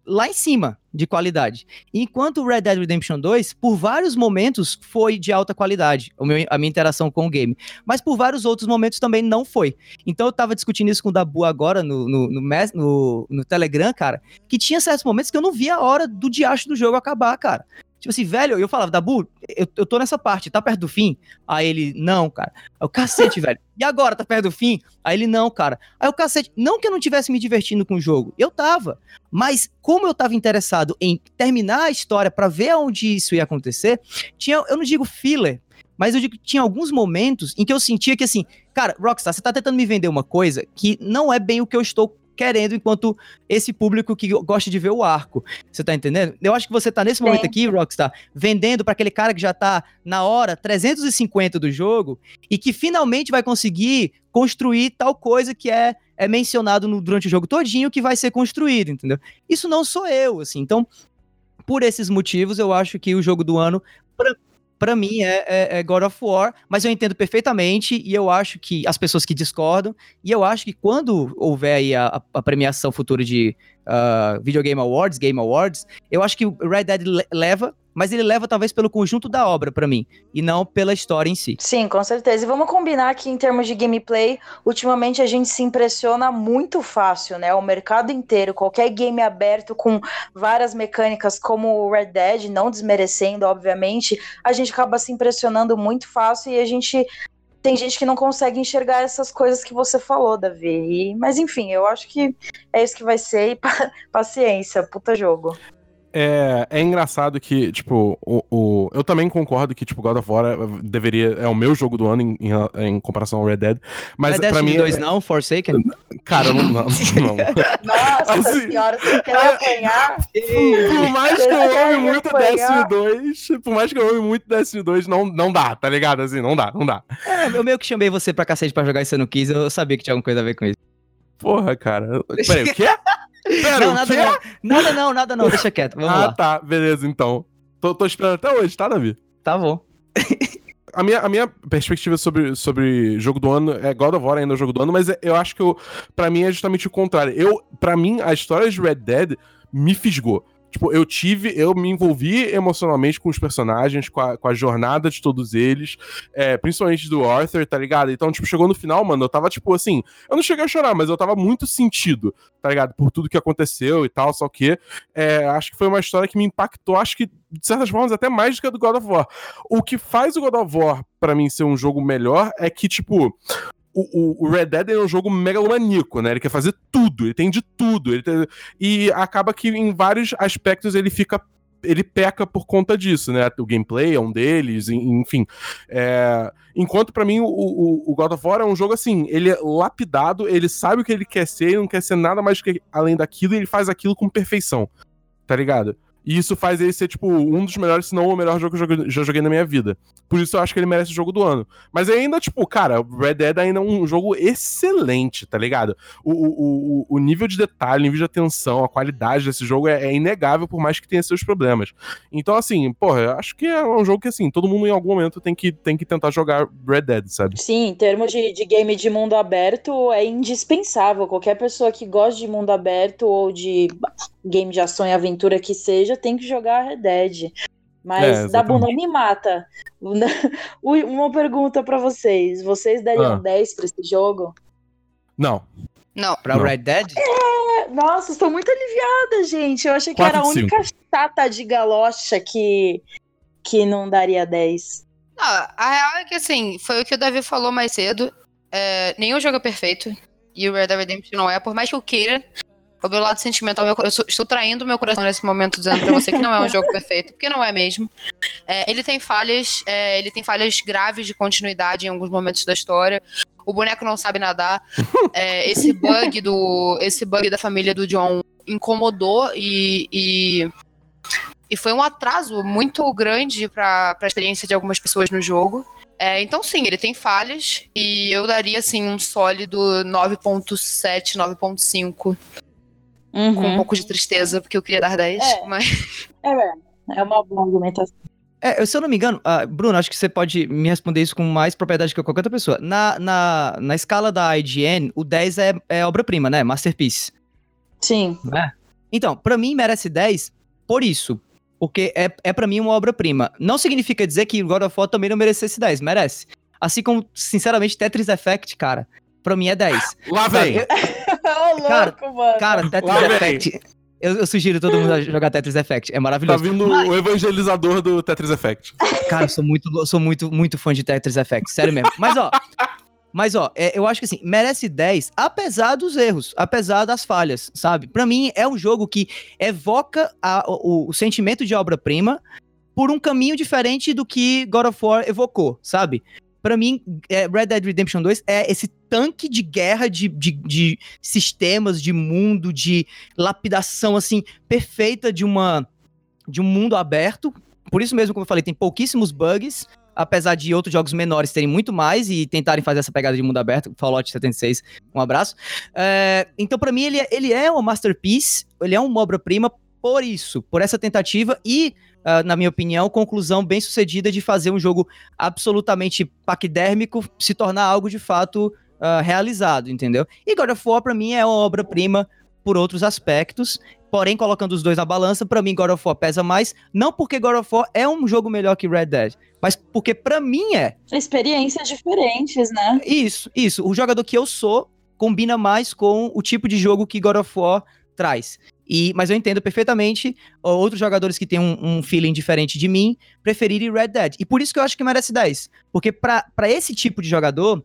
lá em cima, de qualidade. Enquanto o Red Dead Redemption 2, por vários momentos, foi de alta qualidade, a minha interação com o game. Mas por vários outros momentos também não foi. Então eu tava discutindo isso com o Dabu agora no, no, no, no, no Telegram, cara, que tinha certos momentos que eu não via a hora do diacho do jogo acabar, cara. Tipo assim, velho, eu falava, Dabu, eu, eu tô nessa parte, tá perto do fim? Aí ele, não, cara. Aí o cacete, velho. E agora, tá perto do fim? Aí ele, não, cara. Aí o cacete, não que eu não tivesse me divertindo com o jogo, eu tava. Mas como eu tava interessado em terminar a história para ver onde isso ia acontecer, tinha, eu não digo filler, mas eu digo que tinha alguns momentos em que eu sentia que assim, cara, Rockstar, você tá tentando me vender uma coisa que não é bem o que eu estou querendo enquanto esse público que gosta de ver o arco. Você tá entendendo? Eu acho que você tá nesse momento Sim. aqui, Rockstar, vendendo para aquele cara que já tá na hora 350 do jogo e que finalmente vai conseguir construir tal coisa que é, é mencionado no, durante o jogo todinho que vai ser construído, entendeu? Isso não sou eu, assim. Então, por esses motivos, eu acho que o jogo do ano, pra, para mim é, é, é, God of War, mas eu entendo perfeitamente e eu acho que as pessoas que discordam, e eu acho que quando houver aí a, a premiação futura de uh, Video Game Awards, Game Awards, eu acho que o Red Dead leva, mas ele leva talvez pelo conjunto da obra para mim, e não pela história em si. Sim, com certeza. E vamos combinar que em termos de gameplay, ultimamente a gente se impressiona muito fácil, né? O mercado inteiro, qualquer game aberto com várias mecânicas como o Red Dead, não desmerecendo, obviamente, a gente acaba se impressionando muito fácil e a gente tem gente que não consegue enxergar essas coisas que você falou, Davi. E, mas enfim, eu acho que é isso que vai ser e paciência, puta jogo. É, é engraçado que, tipo, o, o, eu também concordo que, tipo, God of War deveria. É o meu jogo do ano em, em, em comparação ao Red Dead. Mas Red pra mim. 2 é... não, Forsaken? Cara, não. não, não. Nossa assim, senhora, você quer apanhar? Por mais que eu ame muito Destiny 2, por mais que eu ame muito Destiny 2, não, não dá, tá ligado? Assim, não dá, não dá. É, eu meio que chamei você pra cacete pra jogar e você não quis, eu sabia que tinha alguma coisa a ver com isso. Porra, cara. Peraí, o quê? Pera, não, nada não. Nada não, nada não, deixa quieto. Vamos ah, lá. tá, beleza, então. Tô, tô esperando até hoje, tá, Davi? Tá bom. A minha, a minha perspectiva sobre, sobre jogo do ano é God of War ainda é o jogo do ano, mas eu acho que eu, pra mim é justamente o contrário. Eu, pra mim, a história de Red Dead me fisgou. Tipo, eu tive, eu me envolvi emocionalmente com os personagens, com a, com a jornada de todos eles, é, principalmente do Arthur, tá ligado? Então, tipo, chegou no final, mano, eu tava, tipo, assim, eu não cheguei a chorar, mas eu tava muito sentido, tá ligado? Por tudo que aconteceu e tal, só que é, acho que foi uma história que me impactou, acho que, de certas formas, até mais do que a do God of War. O que faz o God of War, para mim, ser um jogo melhor é que, tipo, o, o, Red Dead é um jogo megalomaníaco, né? Ele quer fazer tudo, ele tem de tudo. Ele tem... E acaba que em vários aspectos ele fica. Ele peca por conta disso, né? O gameplay é um deles, enfim. É... Enquanto para mim o, o, o, God of War é um jogo assim, ele é lapidado, ele sabe o que ele quer ser, ele não quer ser nada mais que além daquilo e ele faz aquilo com perfeição. Tá ligado? E isso faz ele ser, tipo, um dos melhores, se não o melhor jogo que eu já joguei na minha vida. Por isso eu acho que ele merece o jogo do ano. Mas ainda, tipo, cara, Red Dead ainda é um jogo excelente, tá ligado? O, o, o, nível de detalhe, o nível de atenção, a qualidade desse jogo é, é, inegável, por mais que tenha seus problemas. Então, assim, porra, eu acho que é um jogo que, assim, todo mundo em algum momento tem que, tem que tentar jogar Red Dead, sabe? Sim, em termos de, de game de mundo aberto, é indispensável. Qualquer pessoa que gosta de mundo aberto ou de game de ação e aventura que seja, tem que jogar Red Dead. Mas é, Dabu não me mata. Uma pergunta para vocês: vocês dariam ah. 10 pra esse jogo? Não. Não. Pra não. Red Dead? É, nossa, estou muito aliviada, gente. Eu achei que era a única chata de galocha que, que não daria 10. Não, a real é que assim, foi o que o Davi falou mais cedo. É, nenhum jogo é perfeito. E o Red Dead Redemption não é, por mais que eu queira o meu lado sentimental, eu estou traindo meu coração nesse momento, dizendo pra você que não é um jogo perfeito, porque não é mesmo. É, ele tem falhas, é, ele tem falhas graves de continuidade em alguns momentos da história. O boneco não sabe nadar. É, esse bug do. Esse bug da família do John incomodou e, e, e foi um atraso muito grande para a experiência de algumas pessoas no jogo. É, então, sim, ele tem falhas e eu daria, assim, um sólido 9.7, 9.5 uhum. com um pouco de tristeza, porque eu queria dar 10, é. mas. É, é uma boa argumentação. É, se eu não me engano, uh, Bruno, acho que você pode me responder isso com mais propriedade que qualquer outra pessoa. Na, na, na escala da IGN, o 10 é, é obra-prima, né? Masterpiece. Sim. É? Então, para mim merece 10 por isso. Porque é, é para mim uma obra-prima. Não significa dizer que God of War também não merecesse 10, merece. Assim como, sinceramente, Tetris Effect, cara, pra mim é 10. Lá vem! Ô, louco, Cara, mano. Cara, Tetris Lá vem. Effect. Eu, eu sugiro todo mundo jogar Tetris Effect. É Tá maravilhoso. vindo o evangelizador do Tetris Effect. Cara, eu sou muito, sou muito, muito fã de Tetris Effect, sério mesmo. Mas ó, mas ó, é, eu acho que assim, merece 10, apesar dos erros, apesar das falhas, sabe? Pra mim é um jogo que evoca a- o, o sentimento de obra-prima por um caminho diferente do que God of War evocou, sabe? Pra mim, é, Red Dead Redemption 2 é esse tanque de guerra de, de, de sistemas, de mundo, de lapidação, assim, perfeita de uma de um mundo aberto. Por isso mesmo, como eu falei, tem pouquíssimos bugs, apesar de outros jogos menores terem muito mais e tentarem fazer essa pegada de mundo aberto. Fallout 76, um abraço. É, então, pra mim, ele, é- ele é uma masterpiece, ele é uma obra-prima por isso, por essa tentativa e, ah, na minha opinião, conclusão bem sucedida de fazer um jogo absolutamente paquidérmico se tornar algo de fato ah, realizado, entendeu? E God of War, pra mim, é uma obra-prima por outros aspectos. Porém, colocando os dois na balança, pra mim God of War pesa mais, não porque God of War é um jogo melhor que Red Dead, mas porque pra mim é. Experiências diferentes, né? Isso, isso. O jogador que eu sou combina mais com o tipo de jogo que God of War traz. E, mas eu entendo perfeitamente outros jogadores que têm um, um feeling diferente de mim preferirem Red Dead. E por isso que eu acho que merece 10. Porque pra esse tipo de jogador,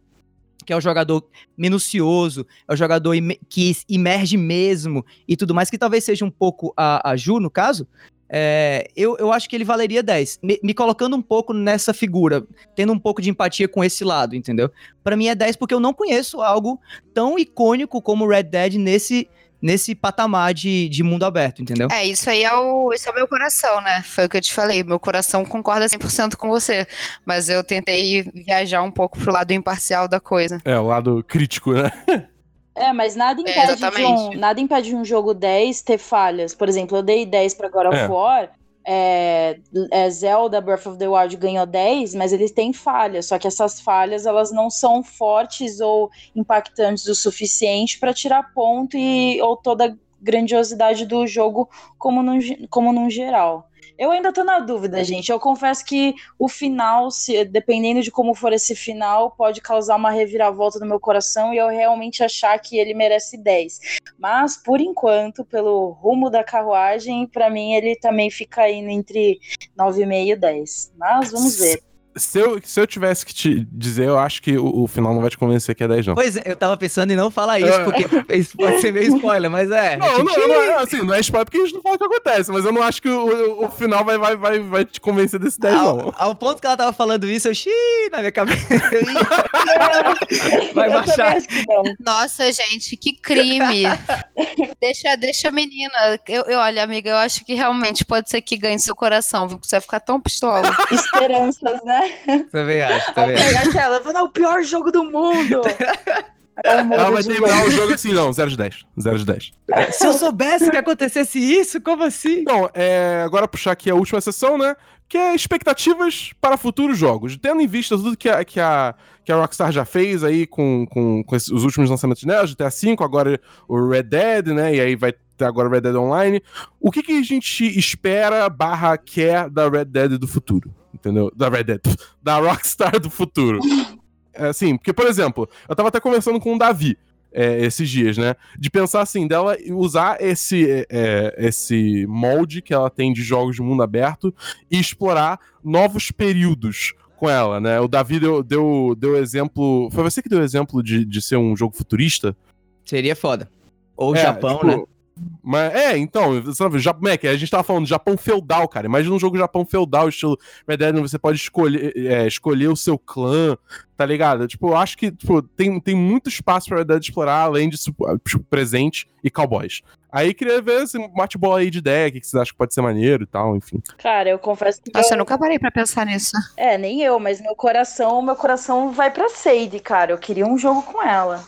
que é o jogador minucioso, é o jogador que imerge mesmo e tudo mais, que talvez seja um pouco a, a Ju, no caso, é, eu, eu acho que ele valeria 10. Me, me colocando um pouco nessa figura, tendo um pouco de empatia com esse lado, entendeu? Pra mim é 10 porque eu não conheço algo tão icônico como Red Dead nesse, nesse patamar de, de mundo aberto, entendeu? É, isso aí é o, isso é o meu coração, né? Foi o que eu te falei. Meu coração concorda 100% com você. Mas eu tentei viajar um pouco pro lado imparcial da coisa. É, o lado crítico, né? É, mas nada É, impede, de exatamente. um, nada impede de um jogo 10 ter falhas. Por exemplo, eu dei 10 pra God of É. War. É, é, Zelda Breath of the Wild ganhou 10, mas eles têm falhas. Só que essas falhas elas não são fortes ou impactantes o suficiente para tirar ponto e ou toda a grandiosidade do jogo como num, como num geral. Eu ainda tô na dúvida, gente. Eu confesso que o final, se, dependendo de como for esse final, pode causar uma reviravolta no meu coração e eu realmente achar que ele merece 10. Mas, por enquanto, pelo rumo da carruagem, pra mim ele também fica indo entre 9,5 e 10. Mas vamos ver. Se eu, se eu tivesse que te dizer, eu acho que o, o final não vai te convencer que é 10, não. Pois é, eu tava pensando em não falar isso, É. porque isso pode ser meio spoiler, mas é. Não, não, não, é, assim, não é spoiler porque a gente não fala o que acontece, mas eu não acho que o, o- final vai, vai, vai, vai te convencer desse 10, não. Ao, ao ponto que ela tava falando isso, eu xiii, na minha cabeça. Vai baixar. Nossa, gente, que crime. deixa, deixa a menina. Eu, eu, olha, amiga, eu acho que realmente pode ser que ganhe seu coração, viu? Porque você vai ficar tão pistola. Esperanças, né? Também acho, também acho. pegar aquela, vai dar o pior jogo do mundo. É um Ela vai terminar o jogo assim, não, 0 de 10. 0 de 10. Se eu soubesse que acontecesse isso, como assim? Então, é, agora puxar aqui a última sessão, né? Que é expectativas para futuros jogos. Tendo em vista tudo que a, que a, que a Rockstar já fez aí com, com, com esses- os últimos lançamentos dela, GTA V, agora o Red Dead, né? E aí vai ter agora o Red Dead Online. O que, que a gente espera barra quer da Red Dead do futuro? Entendeu? Da Red Dead. Da Rockstar do futuro. É, assim, porque, por exemplo, eu tava até conversando com o Davi é, esses dias, né? De pensar assim, dela usar esse, é, esse molde que ela tem de jogos de mundo aberto e explorar novos períodos com ela, né? O Davi deu, deu, deu exemplo. Foi você que deu exemplo de, de ser um jogo futurista? Seria foda. Ou É, Japão, tipo, né? Mas, é, então, sabe, o Japão, é que a gente tava falando de Japão feudal, cara. Imagina um jogo Japão feudal, estilo Red Dead, onde você pode escolher, é, escolher o seu clã, tá ligado? Tipo, eu acho que tipo, tem, tem muito espaço pra Red Dead explorar, além de tipo, presente e cowboys. Aí queria ver se bate bola aí de ideia, o que que vocês acham que pode ser maneiro e tal, enfim. Cara, eu confesso que. Nossa, eu... eu nunca parei pra pensar nisso. É, nem eu, mas meu coração, meu coração vai pra Sadie, cara. Eu queria um jogo com ela.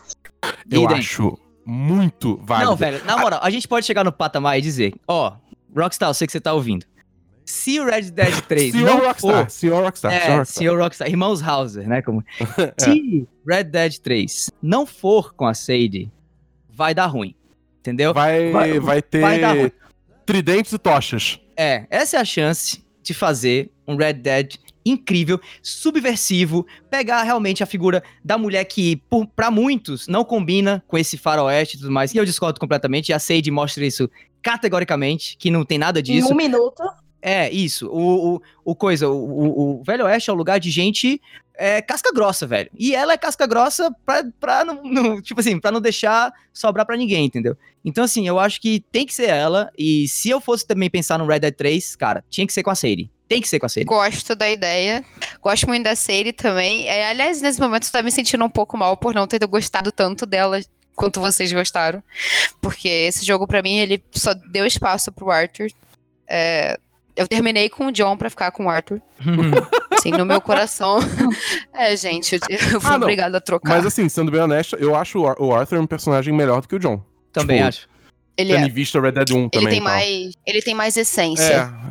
Eu Idem. acho muito válido. Não, velho, na moral, a gente pode chegar no patamar e dizer, ó, Rockstar, eu sei que você tá ouvindo. Se o Red Dead 3 Senhor não Rockstar, for... senhor Rockstar, senhor É, Rockstar. Rockstar, irmãos Hauser, né? Como... Se Red Dead 3 não for com a Sadie, vai dar ruim. Entendeu? Vai, vai, vai- ter vai tridentes e tochas. É, essa é a chance de fazer um Red Dead incrível, subversivo, pegar realmente a figura da mulher que, por, pra muitos, não combina com esse faroeste e tudo mais, e eu discordo completamente, e a Sage mostra isso categoricamente, que não tem nada disso. Em um minuto. É, isso. O, o, o coisa, o, o, o Velho Oeste é um lugar de gente é, casca grossa, velho. E ela é casca grossa pra, pra não, não, tipo assim, pra não deixar sobrar pra ninguém, entendeu? Então, assim, eu acho que tem que ser ela. E se eu fosse também pensar no Red Dead 3, cara, tinha que ser com a Sadie. Tem que ser com a Sadie. Gosto da ideia. Gosto muito da Sadie também. É, aliás, nesse momento eu tô me sentindo um pouco mal por não ter gostado tanto dela quanto vocês gostaram. Porque esse jogo, para mim, ele só deu espaço pro Arthur. É, eu terminei com o John pra ficar com o Arthur. assim, no meu coração. é, gente, eu fui Ah, obrigada a trocar. Mas assim, sendo bem honesto, eu acho o Ar- o Arthur um personagem melhor do que o John. Também Tipo, acho. ele, Tendo é, em vista Red Dead 1 também. ele tem e tal. mais. Ele tem mais essência.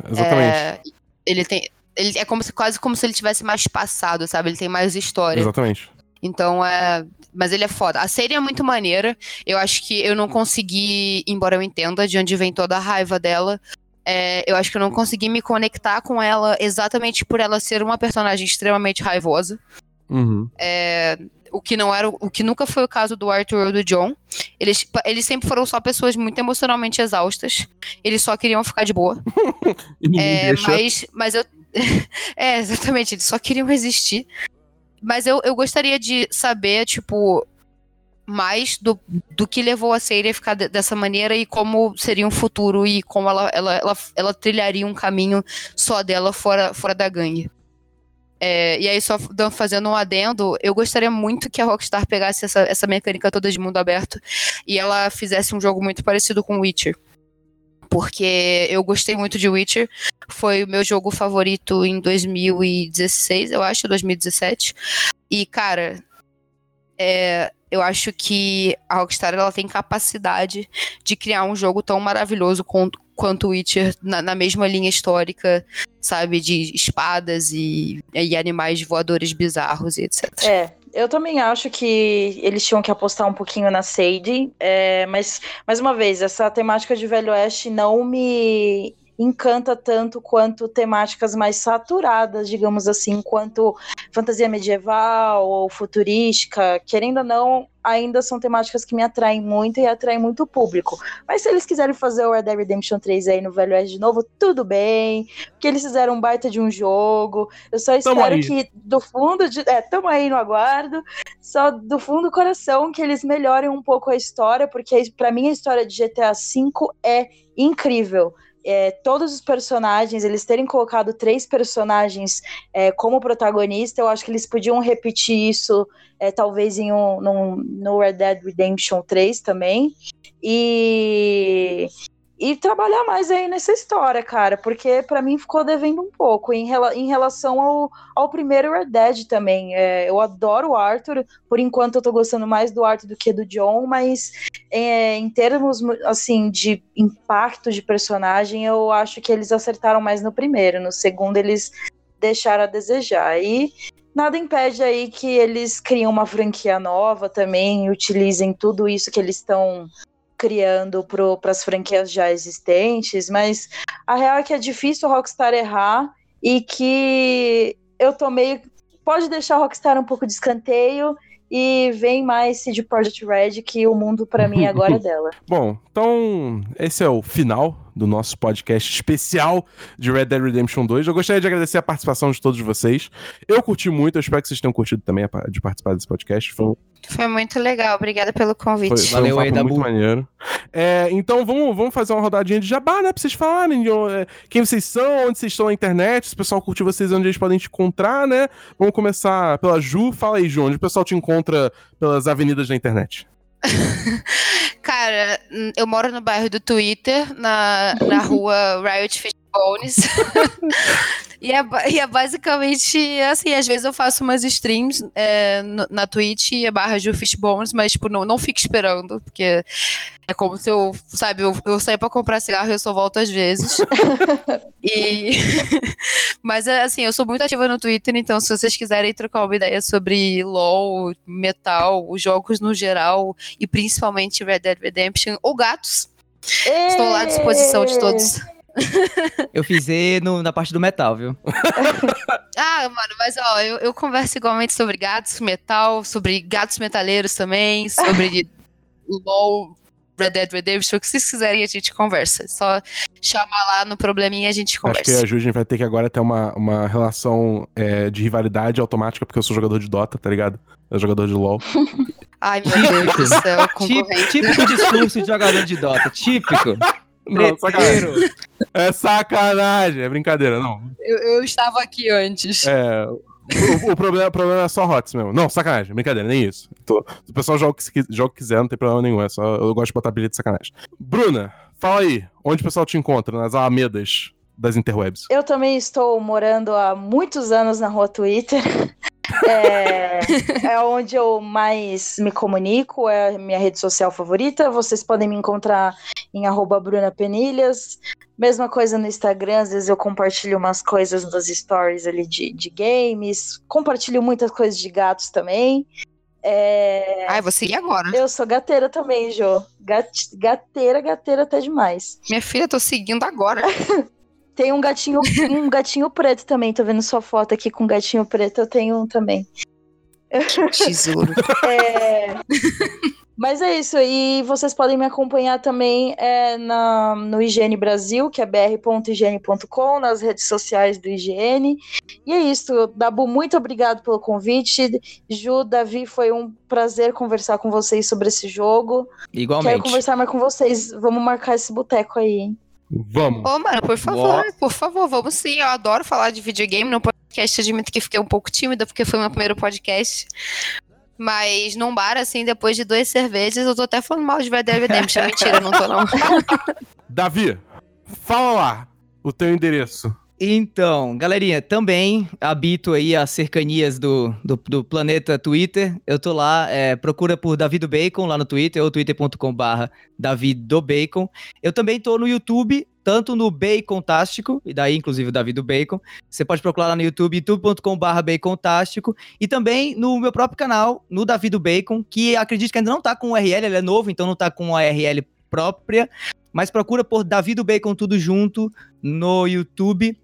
É, exatamente. É, ele tem. Ele é como se, quase como se ele tivesse mais passado, sabe? Ele tem mais história. Exatamente. Então é. Mas ele é foda. A série é muito maneira. Eu acho que eu não consegui, embora eu entenda de onde vem toda a raiva dela. é, eu acho que eu não consegui me conectar com ela exatamente por ela ser uma personagem extremamente raivosa. Uhum. O que não era. o- que nunca foi o caso do Arthur ou do John. Eles, eles sempre foram só pessoas muito emocionalmente exaustas. Eles só queriam ficar de boa. E É, mas, mas eu. é, exatamente, eles só queriam resistir. Mas eu, eu gostaria de saber, tipo, mais do, do que levou a Sadie a ficar de- dessa maneira e como seria um futuro e como ela, ela, ela, ela trilharia um caminho só dela fora, fora da gangue. É, e aí, só fazendo um adendo, eu gostaria muito que a Rockstar pegasse essa, essa mecânica toda de mundo aberto e ela fizesse um jogo muito parecido com Witcher. Porque eu gostei muito de Witcher. Foi o meu jogo favorito em 2016, eu acho, 2017. E, cara, é, eu acho que a Rockstar ela tem capacidade de criar um jogo tão maravilhoso com- quanto Witcher, na, na mesma linha histórica, sabe? De espadas e, e animais voadores bizarros e etc. É, eu também acho que eles tinham que apostar um pouquinho na Sadie, é, mas, mais uma vez, essa temática de Velho Oeste não me encanta tanto quanto temáticas mais saturadas, digamos assim, quanto fantasia medieval ou futurística, querendo ou não, ainda são temáticas que me atraem muito e atraem muito o público. Mas se eles quiserem fazer o Red Dead Redemption 3 aí no Velho Oeste de novo, tudo bem, porque eles fizeram um baita de um jogo. Eu só espero que do fundo de, é, tamo aí no aguardo, só do fundo do coração que eles melhorem um pouco a história, porque pra mim a história de GTA V é incrível. É, todos os personagens, eles terem colocado três personagens é, como protagonista, eu acho que eles podiam repetir isso, é, talvez em um, num- no Red Dead Redemption 3 também. E, e trabalhar mais aí nessa história, cara, porque pra mim ficou devendo um pouco em, rela- em relação ao, ao primeiro Red Dead também. É, eu adoro o Arthur, por enquanto eu tô gostando mais do Arthur do que do John, mas é, em termos assim de impacto de personagem, eu acho que eles acertaram mais no primeiro. No segundo, eles deixaram a desejar. E nada impede aí que eles criem uma franquia nova também, utilizem tudo isso que eles estão criando para as franquias já existentes, mas a real é que é difícil a Rockstar errar e que eu tô meio. Pode deixar a Rockstar um pouco de escanteio e vem mais CD Projekt Red, que o mundo pra mim agora é dela. Bom, então esse é o final do nosso podcast especial de Red Dead Redemption 2. Eu gostaria de agradecer a participação de todos vocês. Eu curti muito, eu espero que vocês tenham curtido também de participar desse podcast. Foi, um- Foi muito legal, obrigada pelo convite. foi, foi Valeu um aí, papo muito maneiro. É, então vamos, vamos fazer uma rodadinha de jabá, né? Pra vocês falarem de, é, quem vocês são, onde vocês estão na internet, se o pessoal curtiu vocês, onde eles podem te encontrar, né? Vamos começar pela Ju. Fala aí, Ju, onde o pessoal te encontra pelas avenidas da internet. Cara, eu moro no bairro do Twitter, na, na rua Riot Bones. e, é, e é basicamente assim, às vezes eu faço umas streams é, na Twitch e é barra de Fishbones, mas tipo, não, não fique esperando, porque é como se eu, sabe, eu, eu sair pra comprar cigarro e eu só volto às vezes. e mas é, assim, eu sou muito ativa no Twitter, então se vocês quiserem trocar uma ideia sobre LoL, metal, os jogos no geral e principalmente Red Dead Redemption ou gatos, Estou lá à disposição de todos. Eu fiz E no- na parte do metal, viu? Ah, mano, mas ó, eu, eu converso igualmente sobre gatos metal, sobre gatos metaleiros também, sobre LOL, Red Dead Redemption, o que vocês quiserem a gente conversa. Só chamar lá no probleminha e a gente Acho que a conversa. Ju vai ter que agora ter uma, uma relação é, de rivalidade automática, porque eu sou jogador de Dota, tá ligado? Eu sou jogador de LoL. Ai, meu Deus do céu, concorrente. Típico discurso de jogador de Dota. Típico. Não, sacanagem. É sacanagem, é brincadeira, não. Eu, eu estava aqui antes. É. O, o problema, o problema é só HOTS mesmo. Não, sacanagem, brincadeira, nem isso. Tô- o pessoal joga o que, joga o que quiser, não tem problema nenhum. É só, eu gosto de botar bilhete de sacanagem. Bruna, fala aí, onde o pessoal te encontra? Nas alamedas das interwebs. Eu também estou morando há muitos anos na rua Twitter. É, é onde eu mais me comunico, é a minha rede social favorita. Vocês podem me encontrar em arroba Bruna Penilhas. Mesma coisa no Instagram, às vezes eu compartilho umas coisas nos stories ali de, de games. Compartilho muitas coisas de gatos também. É, Ai, vou seguir agora. eu sou gateira também, Jô. Gat- gateira, gateira até demais. Minha filha, tô seguindo agora. Tem um gatinho, um gatinho preto também. Tô vendo sua foto aqui com um gatinho preto. Eu tenho um também. Tesouro. É, Mas é isso. E vocês podem me acompanhar também é, na, no IGN Brasil, que é br.ign.com, nas redes sociais do IGN. E é isso. Dabu, muito obrigado pelo convite. Ju, Davi, foi um prazer conversar com vocês sobre esse jogo. Quero Igualmente. conversar mais com vocês. Vamos marcar esse boteco aí, hein? Vamos. Ô, mano, por favor, por favor, vamos sim. Eu adoro falar de videogame no podcast. Admito que fiquei um pouco tímida, porque foi meu primeiro podcast. Mas num bar, assim, depois de duas cervejas, eu tô até falando mal de Red Dead Redemption. Mentira, não tô não. Davi, fala lá o teu endereço. Então, galerinha, também habito aí as cercanias do, do, do planeta Twitter. Eu tô lá, é, procura por Davi do Bacon lá no Twitter, ou twitter.com barra Davi do Bacon. Eu também tô no YouTube, tanto no Bacontástico, e daí inclusive o Davi do Bacon. Você pode procurar lá no YouTube, youtube.com barra Bacontástico. E também no meu próprio canal, no Davi do Bacon, que acredito que ainda não tá com URL, ele é novo, então não tá com uma URL própria. Mas procura por Davi do Bacon tudo junto no YouTube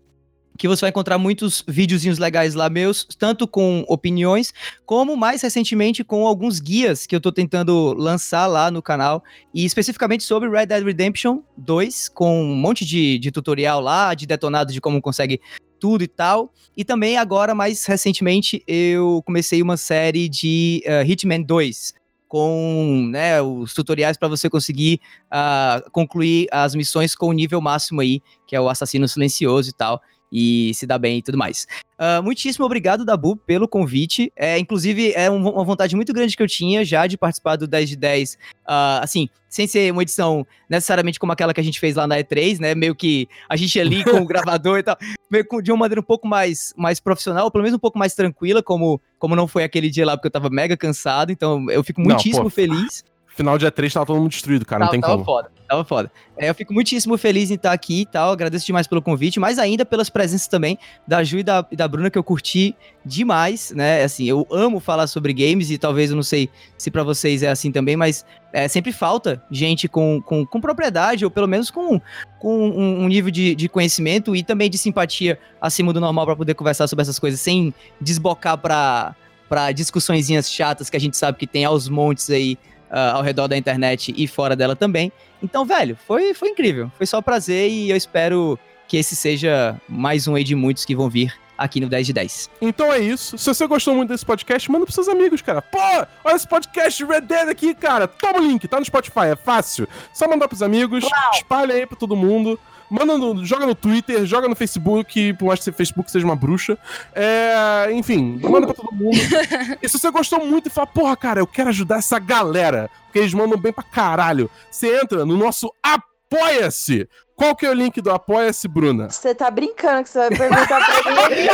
que você vai encontrar muitos videozinhos legais lá meus, tanto com opiniões, como mais recentemente com alguns guias que eu tô tentando lançar lá no canal, e especificamente sobre Red Dead Redemption 2, com um monte de, de tutorial lá, de detonado de como consegue tudo e tal. E também agora, mais recentemente, eu comecei uma série de uh, Hitman 2, com né, os tutoriais para você conseguir uh, concluir as missões com o nível máximo aí, que é o assassino silencioso e tal e se dá bem e tudo mais. Uh, muitíssimo obrigado, Dabu, pelo convite. É, inclusive, é um, uma vontade muito grande que eu tinha já de participar do 10 de 10, uh, assim, sem ser uma edição necessariamente como aquela que a gente fez lá na E3, né? Meio que a gente ali com o gravador e tal, meio que de uma maneira um pouco mais, mais profissional, ou pelo menos um pouco mais tranquila, como, como não foi aquele dia lá, porque eu tava mega cansado, então eu fico muitíssimo Não, feliz. Final dia 3 tava todo mundo destruído, cara. Não, Tava- tem tava como. foda, tava foda. É, eu fico muitíssimo feliz em estar aqui e tal. Agradeço demais pelo convite, mas ainda pelas presenças também da Ju e da, e da Bruna, que eu curti demais, né? Assim, eu amo falar sobre games e talvez eu não sei se pra vocês é assim também, mas é, sempre falta gente com, com, com propriedade, ou pelo menos com, com um, um nível de, de conhecimento e também de simpatia acima do normal pra poder conversar sobre essas coisas sem desbocar pra discussõezinhas chatas que a gente sabe que tem aos montes aí ah, ao redor da internet e fora dela também. Então, velho, foi, foi incrível. Foi só um prazer e eu espero que esse seja mais um aí de muitos que vão vir aqui no 10 de 10. Então é isso. Se você gostou muito desse podcast, manda pros seus amigos, cara. Pô, olha esse podcast Red Dead aqui, cara. Toma o link, tá no Spotify, é fácil. Só mandar pros amigos, espalha aí pra todo mundo. Manda no, joga no Twitter, joga no Facebook, por mais que o Facebook seja uma bruxa. É, enfim, manda pra todo mundo. e se você gostou muito e fala, porra, cara, eu quero ajudar essa galera, porque eles mandam bem pra caralho. Você entra no nosso Apoia-se. Qual que é o link do Apoia-se, Bruna? Você tá brincando que você vai perguntar pra mim.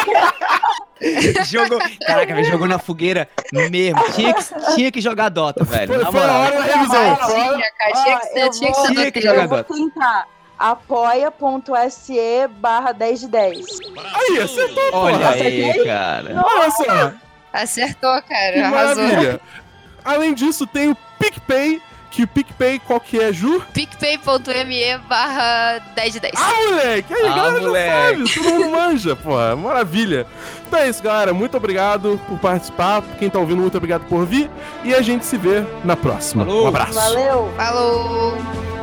jogou, caraca, velho, jogou na fogueira mesmo. Tinha que, tinha que jogar Dota, velho. Foi, na foi a hora da revisão. Tinha, cara, tinha que ser, eu tinha que vou- ser Tinha que jogar Eu vou Dota. tentar. apoia.se barra 10 de 10. Aí, acertou, Olha porra. aí, cara. Olha só. Acertou, Que cara. Arrasou. maravilha. Além disso, tem o PicPay, que o PicPay, qual que é, Ju? picpay.me barra 10 de 10. Ah, moleque! Aí, Ah, galera moleque. já sabe, todo mundo manja, porra. Maravilha. Então é isso, galera. Muito obrigado por participar. Quem tá ouvindo, muito obrigado por vir. E a gente se vê na próxima. Falou. Um abraço. Valeu! Falou!